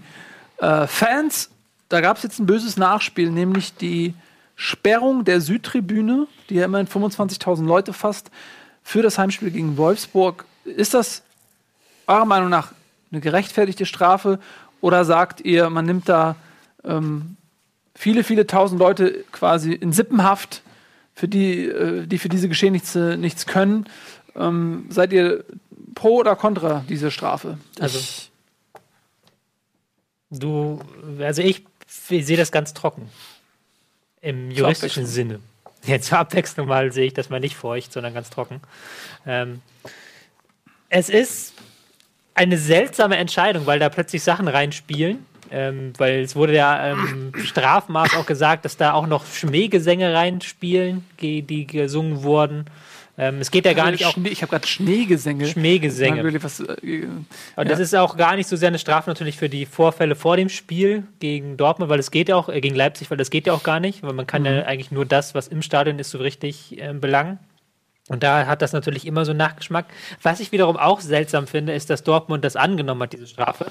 äh, Fans. Da gab es jetzt ein böses Nachspiel, nämlich die Sperrung der Südtribüne, die ja immerhin 25.000 Leute fasst, für das Heimspiel gegen Wolfsburg. Ist das eurer Meinung nach eine gerechtfertigte Strafe oder sagt ihr, man nimmt da ähm, viele, viele tausend Leute quasi in Sippenhaft, für die, äh, die für diese Geschehnisse nichts können. Ähm, seid ihr pro oder contra diese Strafe? Also, du, also ich, ich sehe das ganz trocken. Im juristischen Sinne. Jetzt zur Abwechslung mal sehe ich das mal nicht feucht, sondern ganz trocken. Ähm, es ist eine seltsame Entscheidung, weil da plötzlich Sachen reinspielen. Ähm, weil es wurde ja ähm, *clears throat* Strafmaß auch gesagt, dass da auch noch Schmähgesänge reinspielen, die, die gesungen wurden. Ähm, es geht ja gar nicht auch. Schnee, ich habe gerade Schneegesänge. Schmähgesänge. Was, äh, Und das ist auch gar nicht so sehr eine Strafe natürlich für die Vorfälle vor dem Spiel gegen Dortmund, weil es geht ja auch, äh, gegen Leipzig, weil das geht ja auch gar nicht, weil man kann ja eigentlich nur das, was im Stadion ist, so richtig äh, belangen. Und da hat das natürlich immer so einen Nachgeschmack. Was ich wiederum auch seltsam finde, ist, dass Dortmund das angenommen hat, diese Strafe.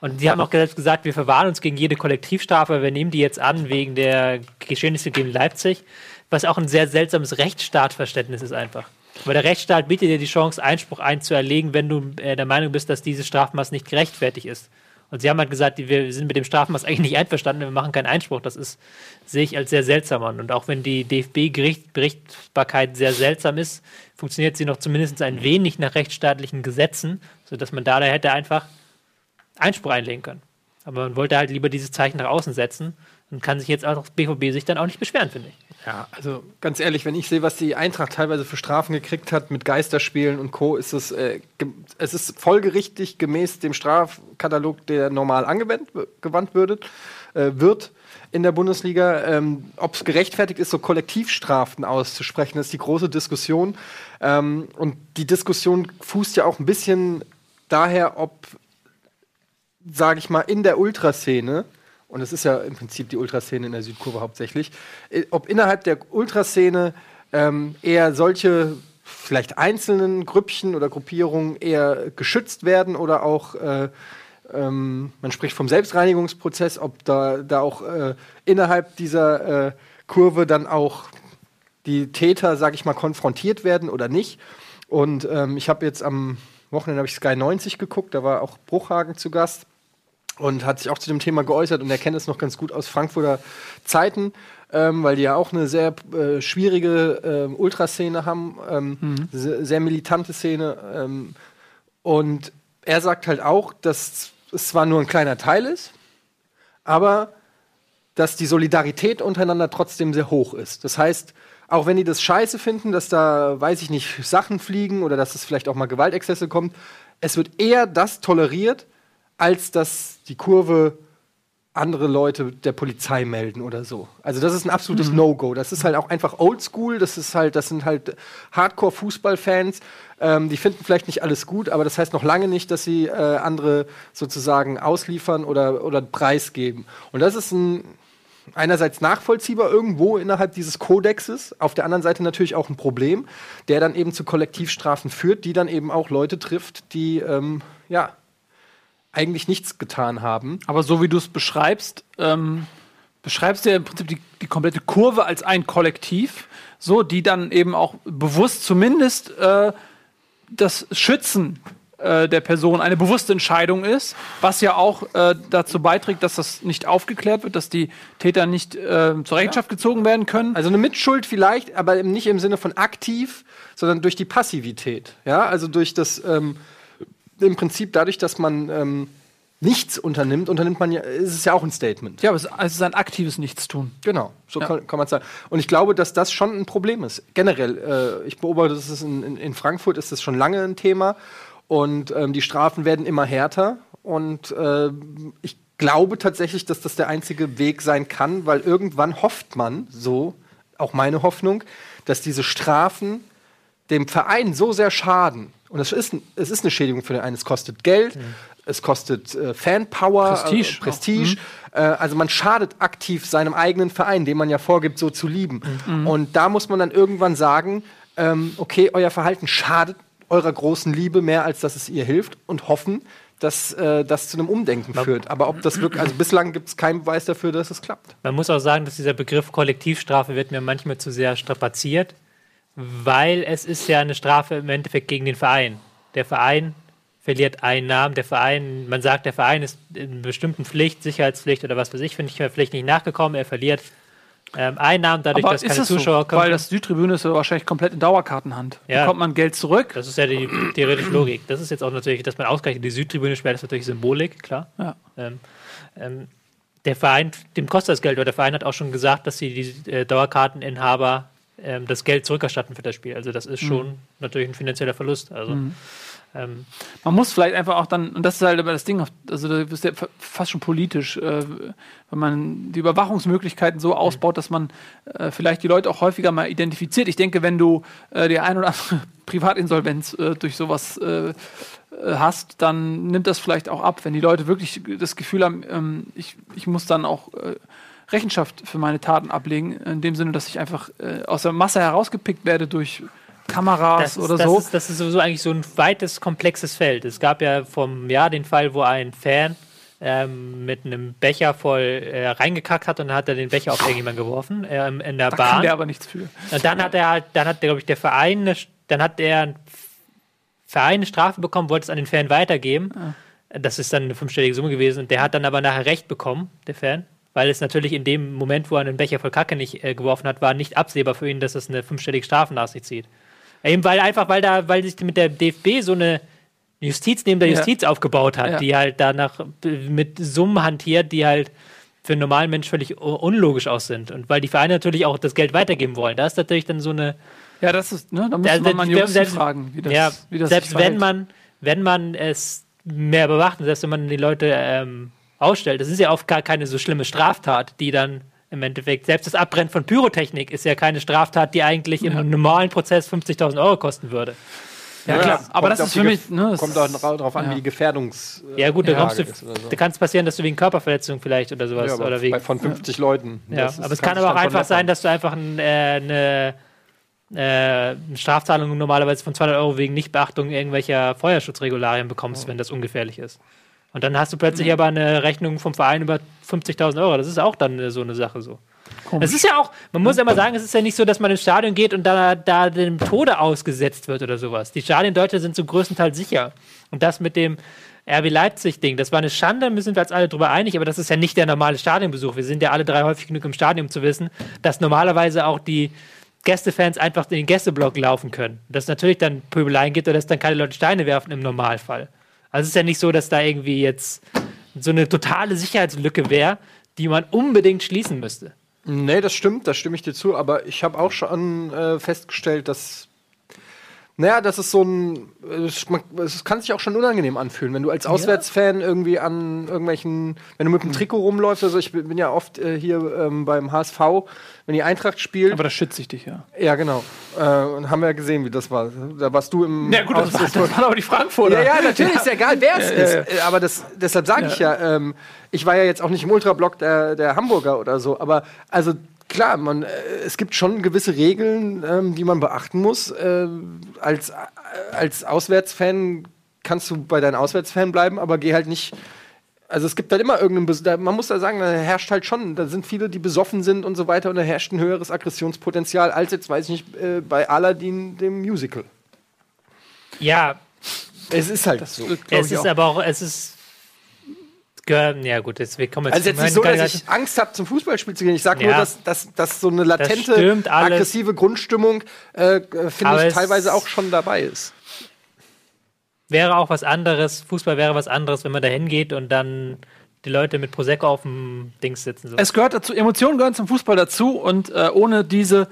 Und die haben auch selbst gesagt, wir verwahren uns gegen jede Kollektivstrafe, wir nehmen die jetzt an wegen der Geschehnisse gegen Leipzig, was auch ein sehr seltsames Rechtsstaatverständnis ist einfach. Weil der Rechtsstaat bietet dir die Chance, Einspruch einzuerlegen, wenn du äh, der Meinung bist, dass dieses Strafmaß nicht gerechtfertigt ist. Und sie haben halt gesagt, wir sind mit dem Strafmaß eigentlich nicht einverstanden, wir machen keinen Einspruch. Das ist, sehe ich als sehr seltsam an. Und auch wenn die DFB-Berichtbarkeit sehr seltsam ist, funktioniert sie noch zumindest ein wenig nach rechtsstaatlichen Gesetzen, sodass man da hätte einfach Einspruch einlegen können. Aber man wollte halt lieber dieses Zeichen nach außen setzen und kann sich jetzt auch BVB sich dann auch nicht beschweren, finde ich. Ja, also ganz ehrlich, wenn ich sehe, was die Eintracht teilweise für Strafen gekriegt hat mit Geisterspielen und Co., ist es, äh, es ist folgerichtig gemäß dem Strafkatalog, der normal angewandt gewandt würde, äh, wird in der Bundesliga. Ähm, Ob es gerechtfertigt ist, so Kollektivstrafen auszusprechen, ist die große Diskussion. Ähm, und die Diskussion fußt ja auch ein bisschen daher, ob, sage ich mal, in der Ultraszene und es ist ja im Prinzip die Ultraszene in der Südkurve hauptsächlich, äh, ob innerhalb der Ultraszene ähm, eher solche vielleicht einzelnen Grüppchen oder Gruppierungen eher geschützt werden oder auch äh, ähm, man spricht vom Selbstreinigungsprozess, ob da, da auch äh, innerhalb dieser äh, Kurve dann auch die Täter, sag ich mal, konfrontiert werden oder nicht. Und ähm, ich habe jetzt am Wochenende habe ich Sky 90 geguckt, da war auch Bruchhagen zu Gast und hat sich auch zu dem Thema geäußert und er kennt es noch ganz gut aus Frankfurter Zeiten, ähm, weil die ja auch eine sehr äh, schwierige ähm, Ultraszene haben, ähm, se- sehr militante Szene. Ähm, und er sagt halt auch, dass es zwar nur ein kleiner Teil ist, aber dass die Solidarität untereinander trotzdem sehr hoch ist. Das heißt, auch wenn die das scheiße finden, dass da, weiß ich nicht, Sachen fliegen oder dass es vielleicht auch mal Gewaltexzesse kommt, es wird eher das toleriert, als dass die Kurve andere Leute der Polizei melden oder so. Also das ist ein absolutes No-Go. Das ist halt auch einfach Oldschool. Das ist halt, das sind halt Hardcore-Fußballfans. Ähm, die finden vielleicht nicht alles gut, aber das heißt noch lange nicht, dass sie äh, andere sozusagen ausliefern oder oder preisgeben. Und das ist ein einerseits nachvollziehbar irgendwo innerhalb dieses Kodexes, auf der anderen Seite natürlich auch ein Problem, der dann eben zu Kollektivstrafen führt, die dann eben auch Leute trifft, die ähm, ja eigentlich nichts getan haben. Aber so wie du es beschreibst, ähm, beschreibst du ja im Prinzip die, die komplette Kurve als ein Kollektiv, so die dann eben auch bewusst zumindest äh, das Schützen äh, der Person eine bewusste Entscheidung ist, was ja auch äh, dazu beiträgt, dass das nicht aufgeklärt wird, dass die Täter nicht äh, zur Rechenschaft gezogen werden können. Also eine Mitschuld vielleicht, aber nicht im Sinne von aktiv, sondern durch die Passivität. Ja, also durch das ähm, im Prinzip dadurch, dass man ähm, nichts unternimmt, unternimmt man ja, ist es ja auch ein Statement. ja, aber es es ist ein aktives Nichtstun. Genau, so Ja. kann, kann man sagen. Und ich glaube, dass das schon ein Problem ist. Generell, äh, ich beobachte, dass es in, in, in Frankfurt ist das schon lange ein Thema und ähm, die Strafen werden immer härter. Und äh, ich glaube tatsächlich, dass das der einzige Weg sein kann, weil irgendwann hofft man, so auch meine Hoffnung, dass diese Strafen dem Verein so sehr schaden. Und es ist, es ist eine Schädigung für den einen. Es kostet Geld, es kostet äh, Fanpower, Prestige äh, Prestige. Äh, also man schadet aktiv seinem eigenen Verein, den man ja vorgibt, so zu lieben. Und da muss man dann irgendwann sagen, ähm, okay, euer Verhalten schadet eurer großen Liebe mehr, als dass es ihr hilft und hoffen, dass äh, das zu einem Umdenken führt. Aber ob das wirklich, also bislang gibt es keinen Beweis dafür, dass es klappt. Man muss auch sagen, dass dieser Begriff Kollektivstrafe wird mir manchmal zu sehr strapaziert, weil es ist ja eine Strafe im Endeffekt gegen den Verein. Der Verein verliert Einnahmen. Der Verein, man sagt, der Verein ist in bestimmten Pflicht, Sicherheitspflicht oder was weiß ich, finde ich, Pflicht nicht nachgekommen. Er verliert ähm, Einnahmen dadurch, Aber dass keine das so? Zuschauer kommen. Weil das Südtribüne ist ja wahrscheinlich komplett in Dauerkartenhand. Ja. Bekommt man Geld zurück? Das ist ja die theoretische Logik. Das ist jetzt auch natürlich, dass man ausgerechnet die Südtribüne sperrt, ist natürlich Symbolik, klar. Ja. Ähm, ähm, der Verein, dem kostet das Geld, weil der Verein hat auch schon gesagt, dass sie die äh, Dauerkarteninhaber ähm, das Geld zurückerstatten für das Spiel. Also das ist schon natürlich ein finanzieller Verlust. Also ähm, Man muss vielleicht einfach auch dann, und das ist halt aber das Ding, also da ist ja fa- fast schon politisch, äh, wenn man die Überwachungsmöglichkeiten so ausbaut, dass man äh, vielleicht die Leute auch häufiger mal identifiziert. Ich denke, wenn du äh, die ein oder andere *laughs* Privatinsolvenz äh, durch sowas äh, äh, hast, dann nimmt das vielleicht auch ab, wenn die Leute wirklich das Gefühl haben, ähm, ich, ich muss dann auch Rechenschaft für meine Taten ablegen, in dem Sinne, dass ich einfach äh, aus der Masse herausgepickt werde durch Kameras das, ist, oder das, so. ist, das ist sowieso eigentlich so ein weites, komplexes Feld. Es gab ja vom Jahr den Fall, wo ein Fan ähm, mit einem Becher voll äh, reingekackt hat und dann hat er den Becher auf irgendjemanden geworfen ähm, in der da kann Bahn. der aber nichts für. Und dann hat er halt, dann hat, glaube ich, der Verein, eine, dann hat der ein Verein eine Strafe bekommen, wollte es an den Fan weitergeben. Das ist dann eine fünfstellige Summe gewesen. Und der hat dann aber nachher Recht bekommen, der Fan. Weil es natürlich in dem Moment, wo er einen Becher voll Kacke nicht äh, geworfen hat, war nicht absehbar für ihn, dass es eine fünfstellige Strafe nach sich zieht. Eben weil einfach, weil da, weil sich mit der DFB so eine Justiz neben der Ja. Justiz aufgebaut hat, Ja. die halt danach mit Summen hantiert, die halt für einen normalen Mensch völlig unlogisch aus sind. Und weil die Vereine natürlich auch das Geld weitergeben wollen. Da ist natürlich dann so eine. Ja, das ist, ne, da muss man mal Juristen selbst- fragen, wie das, ja, wie das selbst wenn man, wenn man es mehr bewacht, und selbst wenn man die Leute ähm, ausstellt, das ist ja oft gar keine so schlimme Straftat, die dann im Endeffekt, selbst das Abbrennen von Pyrotechnik ist ja keine Straftat, die eigentlich im normalen Prozess 50.000 Euro kosten würde. Ja, klar, aber das ist für mich, ne, das Kommt auch darauf an, ja. wie die Gefährdungs. Ja gut, da, Ja, du, so. da kann es passieren, dass du wegen Körperverletzung vielleicht oder sowas Ja, aber oder wegen von 50 Leuten. Ja, ist- aber es kann aber auch einfach sein, dass du einfach ein, äh, eine, äh, eine Strafzahlung normalerweise von 200 Euro wegen Nichtbeachtung irgendwelcher Feuerschutzregularien bekommst, wenn das ungefährlich ist. Und dann hast du plötzlich aber eine Rechnung vom Verein über 50.000 Euro. Das ist auch dann äh, so eine Sache so. Es ist ja auch, man muss ja mal sagen, es ist ja nicht so, dass man ins Stadion geht und da, da dem Tode ausgesetzt wird oder sowas. Die Stadien in Deutschland sind zum größten Teil sicher. Und das mit dem RB Leipzig-Ding, das war eine Schande, da sind wir uns alle drüber einig, aber das ist ja nicht der normale Stadionbesuch. Wir sind ja alle drei häufig genug im Stadion, um zu wissen, dass normalerweise auch die Gästefans einfach in den Gästeblock laufen können. Dass es natürlich dann Pöbeleien gibt oder dass dann keine Leute Steine werfen im Normalfall. Also es ist ja nicht so, dass da irgendwie jetzt so eine totale Sicherheitslücke wäre, die man unbedingt schließen müsste. Nee, das stimmt, da stimme ich dir zu, aber ich habe auch schon äh, festgestellt, dass. Naja, das ist so ein. Es, kann sich auch schon unangenehm anfühlen, wenn du als Auswärtsfan irgendwie an irgendwelchen. Wenn du mit dem Trikot rumläufst, also ich bin ja oft äh, hier ähm, beim HSV, wenn die Eintracht spielt. aber das schütze ich dich, ja. ja, genau. Äh, und haben wir ja gesehen, wie das war. Da warst du im. Ja, gut, das, war, das waren aber die Frankfurter. ja, ja, natürlich, ist ja egal, wer es ist. Äh, Aber das, deshalb sage ich ja, ähm, ich war ja jetzt auch nicht im Ultrablock der, der Hamburger oder so, aber also klar, man, äh, es gibt schon gewisse Regeln, ähm, die man beachten muss. Äh, als, äh, als Auswärtsfan kannst du bei deinen Auswärtsfan bleiben, aber geh halt nicht. Also es gibt halt immer irgendeinen, man muss da sagen, da herrscht halt schon, da sind viele, die besoffen sind und so weiter und da herrscht ein höheres Aggressionspotenzial als jetzt, weiß ich nicht, äh, bei Aladdin, dem Musical. Ja, Es ist halt so. Glaub es ist auch. aber auch, es ist. Ja, gut, jetzt wir kommen jetzt Also jetzt nicht so, dass ich Angst habe, zum Fußballspiel zu gehen. Ich sage nur, Ja. dass, dass, dass so eine latente, aggressive Grundstimmung, äh, finde Aber ich, teilweise auch schon dabei ist. wäre auch was anderes. Fußball wäre was anderes, wenn man da hingeht und dann die Leute mit Prosecco auf dem Dings sitzen. So. Es gehört dazu, Emotionen gehören zum Fußball dazu und äh, ohne diese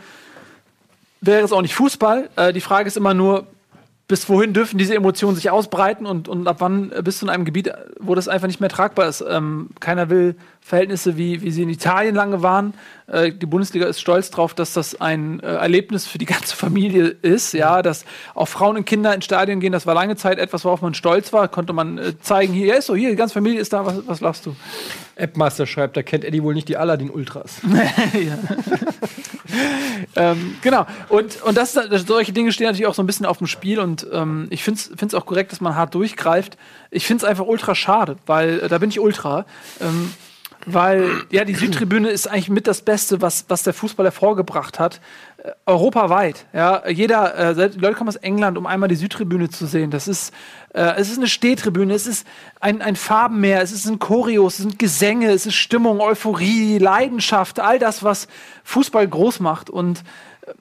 wäre es auch nicht Fußball. Äh, die Frage ist immer nur, bis wohin dürfen diese Emotionen sich ausbreiten und, und ab wann bist du in einem Gebiet, wo das einfach nicht mehr tragbar ist. Ähm, keiner will Verhältnisse, wie, wie sie in Italien lange waren. Äh, die Bundesliga ist stolz darauf, dass das ein äh, Erlebnis für die ganze Familie ist. Ja, dass auch Frauen und Kinder ins Stadion gehen, das war lange Zeit etwas, worauf man stolz war. Konnte man äh, zeigen, hier ist so, hier, die ganze Familie ist da, was, was lachst du? Appmaster schreibt, da kennt Eddie wohl nicht die Aladdin-Ultras. *laughs* *laughs* *laughs* Ähm, genau. Und, und das, solche Dinge stehen natürlich auch so ein bisschen auf dem Spiel und ähm, ich finde es auch korrekt, dass man hart durchgreift. Ich finde es einfach ultra schade, weil äh, da bin ich ultra. Ähm, weil ja die Südtribüne ist eigentlich mit das Beste, was, was der Fußball hervorgebracht hat. Europaweit. Ja, jeder, äh, Leute kommen aus England, um einmal die Südtribüne zu sehen. Das ist, äh, es ist eine Stehtribüne, es ist ein, ein Farbenmeer, es sind Choreos, es sind Gesänge, es ist Stimmung, Euphorie, Leidenschaft, all das, was Fußball groß macht. Und äh,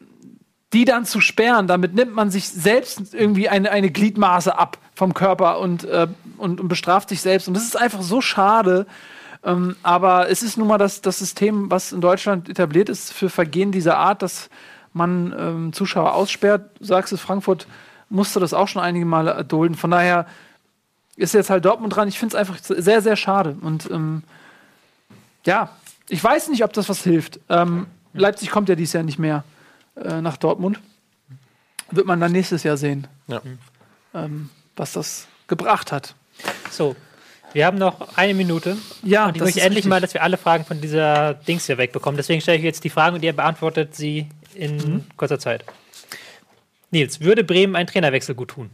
die dann zu sperren, damit nimmt man sich selbst irgendwie eine, eine Gliedmaße ab vom Körper und, äh, und, und bestraft sich selbst. Und das ist einfach so schade. Ähm, aber es ist nun mal das, das System, was in Deutschland etabliert ist für Vergehen dieser Art, dass man ähm, Zuschauer aussperrt. Du sagst es, Frankfurt musste das auch schon einige Male erdulden. Von daher ist jetzt halt Dortmund dran. Ich finde es einfach sehr, sehr schade. Und ähm, ja, ich weiß nicht, ob das was hilft. Ähm, Leipzig kommt ja dieses Jahr nicht mehr äh, nach Dortmund. Wird man dann nächstes Jahr sehen, Ja. ähm, was das gebracht hat. So, wir haben noch eine Minute. Ja, und ich das möchte ist endlich richtig. mal, dass wir alle Fragen von dieser Dings hier wegbekommen. Deswegen stelle ich jetzt die Fragen und ihr beantwortet sie in Mhm. kurzer Zeit. Nils, würde Bremen einen Trainerwechsel gut tun?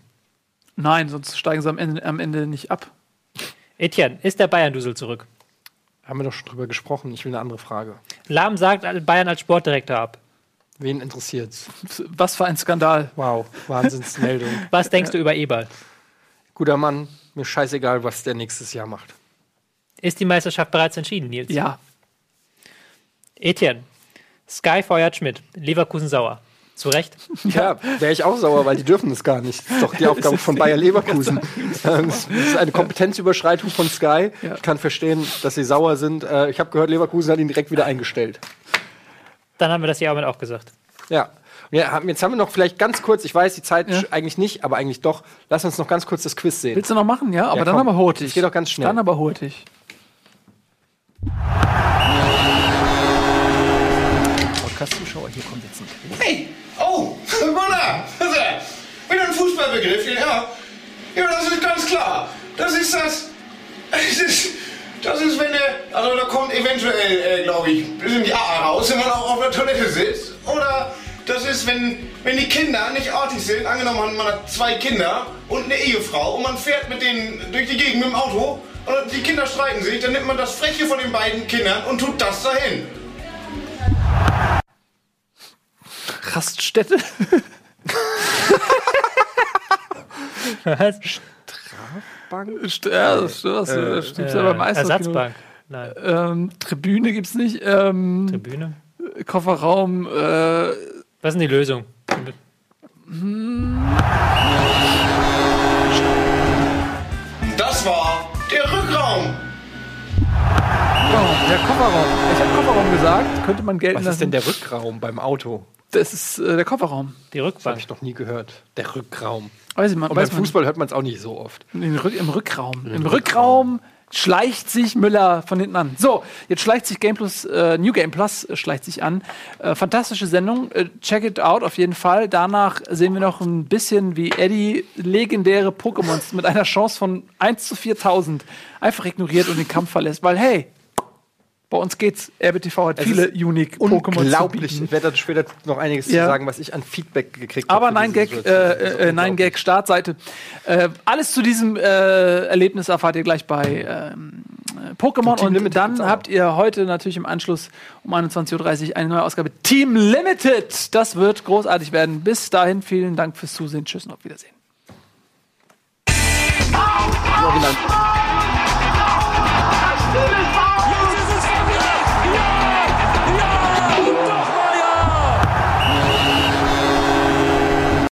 Nein, sonst steigen sie am Ende, am Ende nicht ab. Etienne, ist der Bayern-Dusel zurück? Haben wir doch schon drüber gesprochen. Ich will eine andere Frage. Lahm sagt Bayern als Sportdirektor ab. Wen interessiert's? Was für ein Skandal. Wow, Wahnsinnsmeldung. *laughs* Was denkst du über Eberl? Guter Mann, mir scheißegal, was der nächstes Jahr macht. Ist die Meisterschaft bereits entschieden, Nils? Ja, Etienne, Sky feuert Schmidt, Leverkusen sauer. Zu Recht? *laughs* Ja, wäre ich auch sauer, weil die dürfen das gar nicht. Das ist doch die *laughs* Aufgabe von Bayer Leverkusen. Ähm, Das ist eine Kompetenzüberschreitung von Sky. Ich kann verstehen, dass sie sauer sind. Äh, Ich habe gehört, Leverkusen hat ihn direkt wieder eingestellt. Dann haben wir das ja aber auch gesagt. Ja. Und ja, jetzt haben wir noch vielleicht ganz kurz, ich weiß, die Zeit Ja. eigentlich nicht, aber eigentlich doch. Lass uns noch ganz kurz das Quiz sehen. willst du noch machen? Ja, aber dann komm. aber hurtig. Das geht doch ganz schnell. Dann aber hurtig. Podcast-Zuschauer, hier kommt jetzt ein Quiz. Hey, oh, *laughs* Wunder, wieder ein Fußballbegriff, ja. Ja, das ist ganz klar. Das ist das, das ist, das ist, wenn der, also da kommt eventuell, äh, glaube ich, ein bisschen die A raus, wenn man auch auf der Toilette sitzt. Oder das ist, wenn, wenn die Kinder nicht artig sind, angenommen man hat zwei Kinder und eine Ehefrau und man fährt mit denen durch die Gegend mit dem Auto und die Kinder streiten sich, dann nimmt man das Freche von den beiden Kindern und tut das dahin. Raststätte. *laughs* Was? St- ja, das, das, das stimmt ja beim Eishockey. Ersatzbank. Nein. Ähm, Tribüne gibt's nicht. Ähm, Tribüne. Kofferraum. Äh, Was ist denn die Lösung? Das war der Rückraum. Kofferraum. Der Kofferraum. Ich habe Kofferraum gesagt. Könnte man gelten Was lassen. ist denn der Rückraum beim Auto? Das ist äh, der Kofferraum. Die Das habe Rückbank. ich noch nie gehört. Der Rückraum. Weiß ich mal. Und beim Weiß man Fußball hört man es auch nicht so oft. In Rück, Im Rückraum. Im Rückraum schleicht sich Müller von hinten an. So, jetzt schleicht sich Game Plus, äh, New Game Plus äh, schleicht sich an. Äh, fantastische Sendung. Äh, check it out auf jeden Fall. Danach sehen wir noch ein bisschen, wie Eddie legendäre Pokémons mit einer Chance von 1 zu 4000 einfach ignoriert und den Kampf verlässt. Weil, hey, bei uns geht's. RBTV hat Es viele unique Pokémon zu Unglaublich. Ich werde später noch einiges Ja. zu sagen, was ich an Feedback gekriegt Aber habe. für Nein Gag, äh, ist äh, Nein. Gag Startseite. Äh, alles zu diesem äh, Erlebnis erfahrt ihr gleich bei ähm, äh, Pokémon Team und Limited dann habt ihr heute natürlich im Anschluss um 21.30 Uhr eine neue Ausgabe Team Limited. Das wird großartig werden. Bis dahin vielen Dank fürs Zusehen. Tschüss und auf Wiedersehen. Original.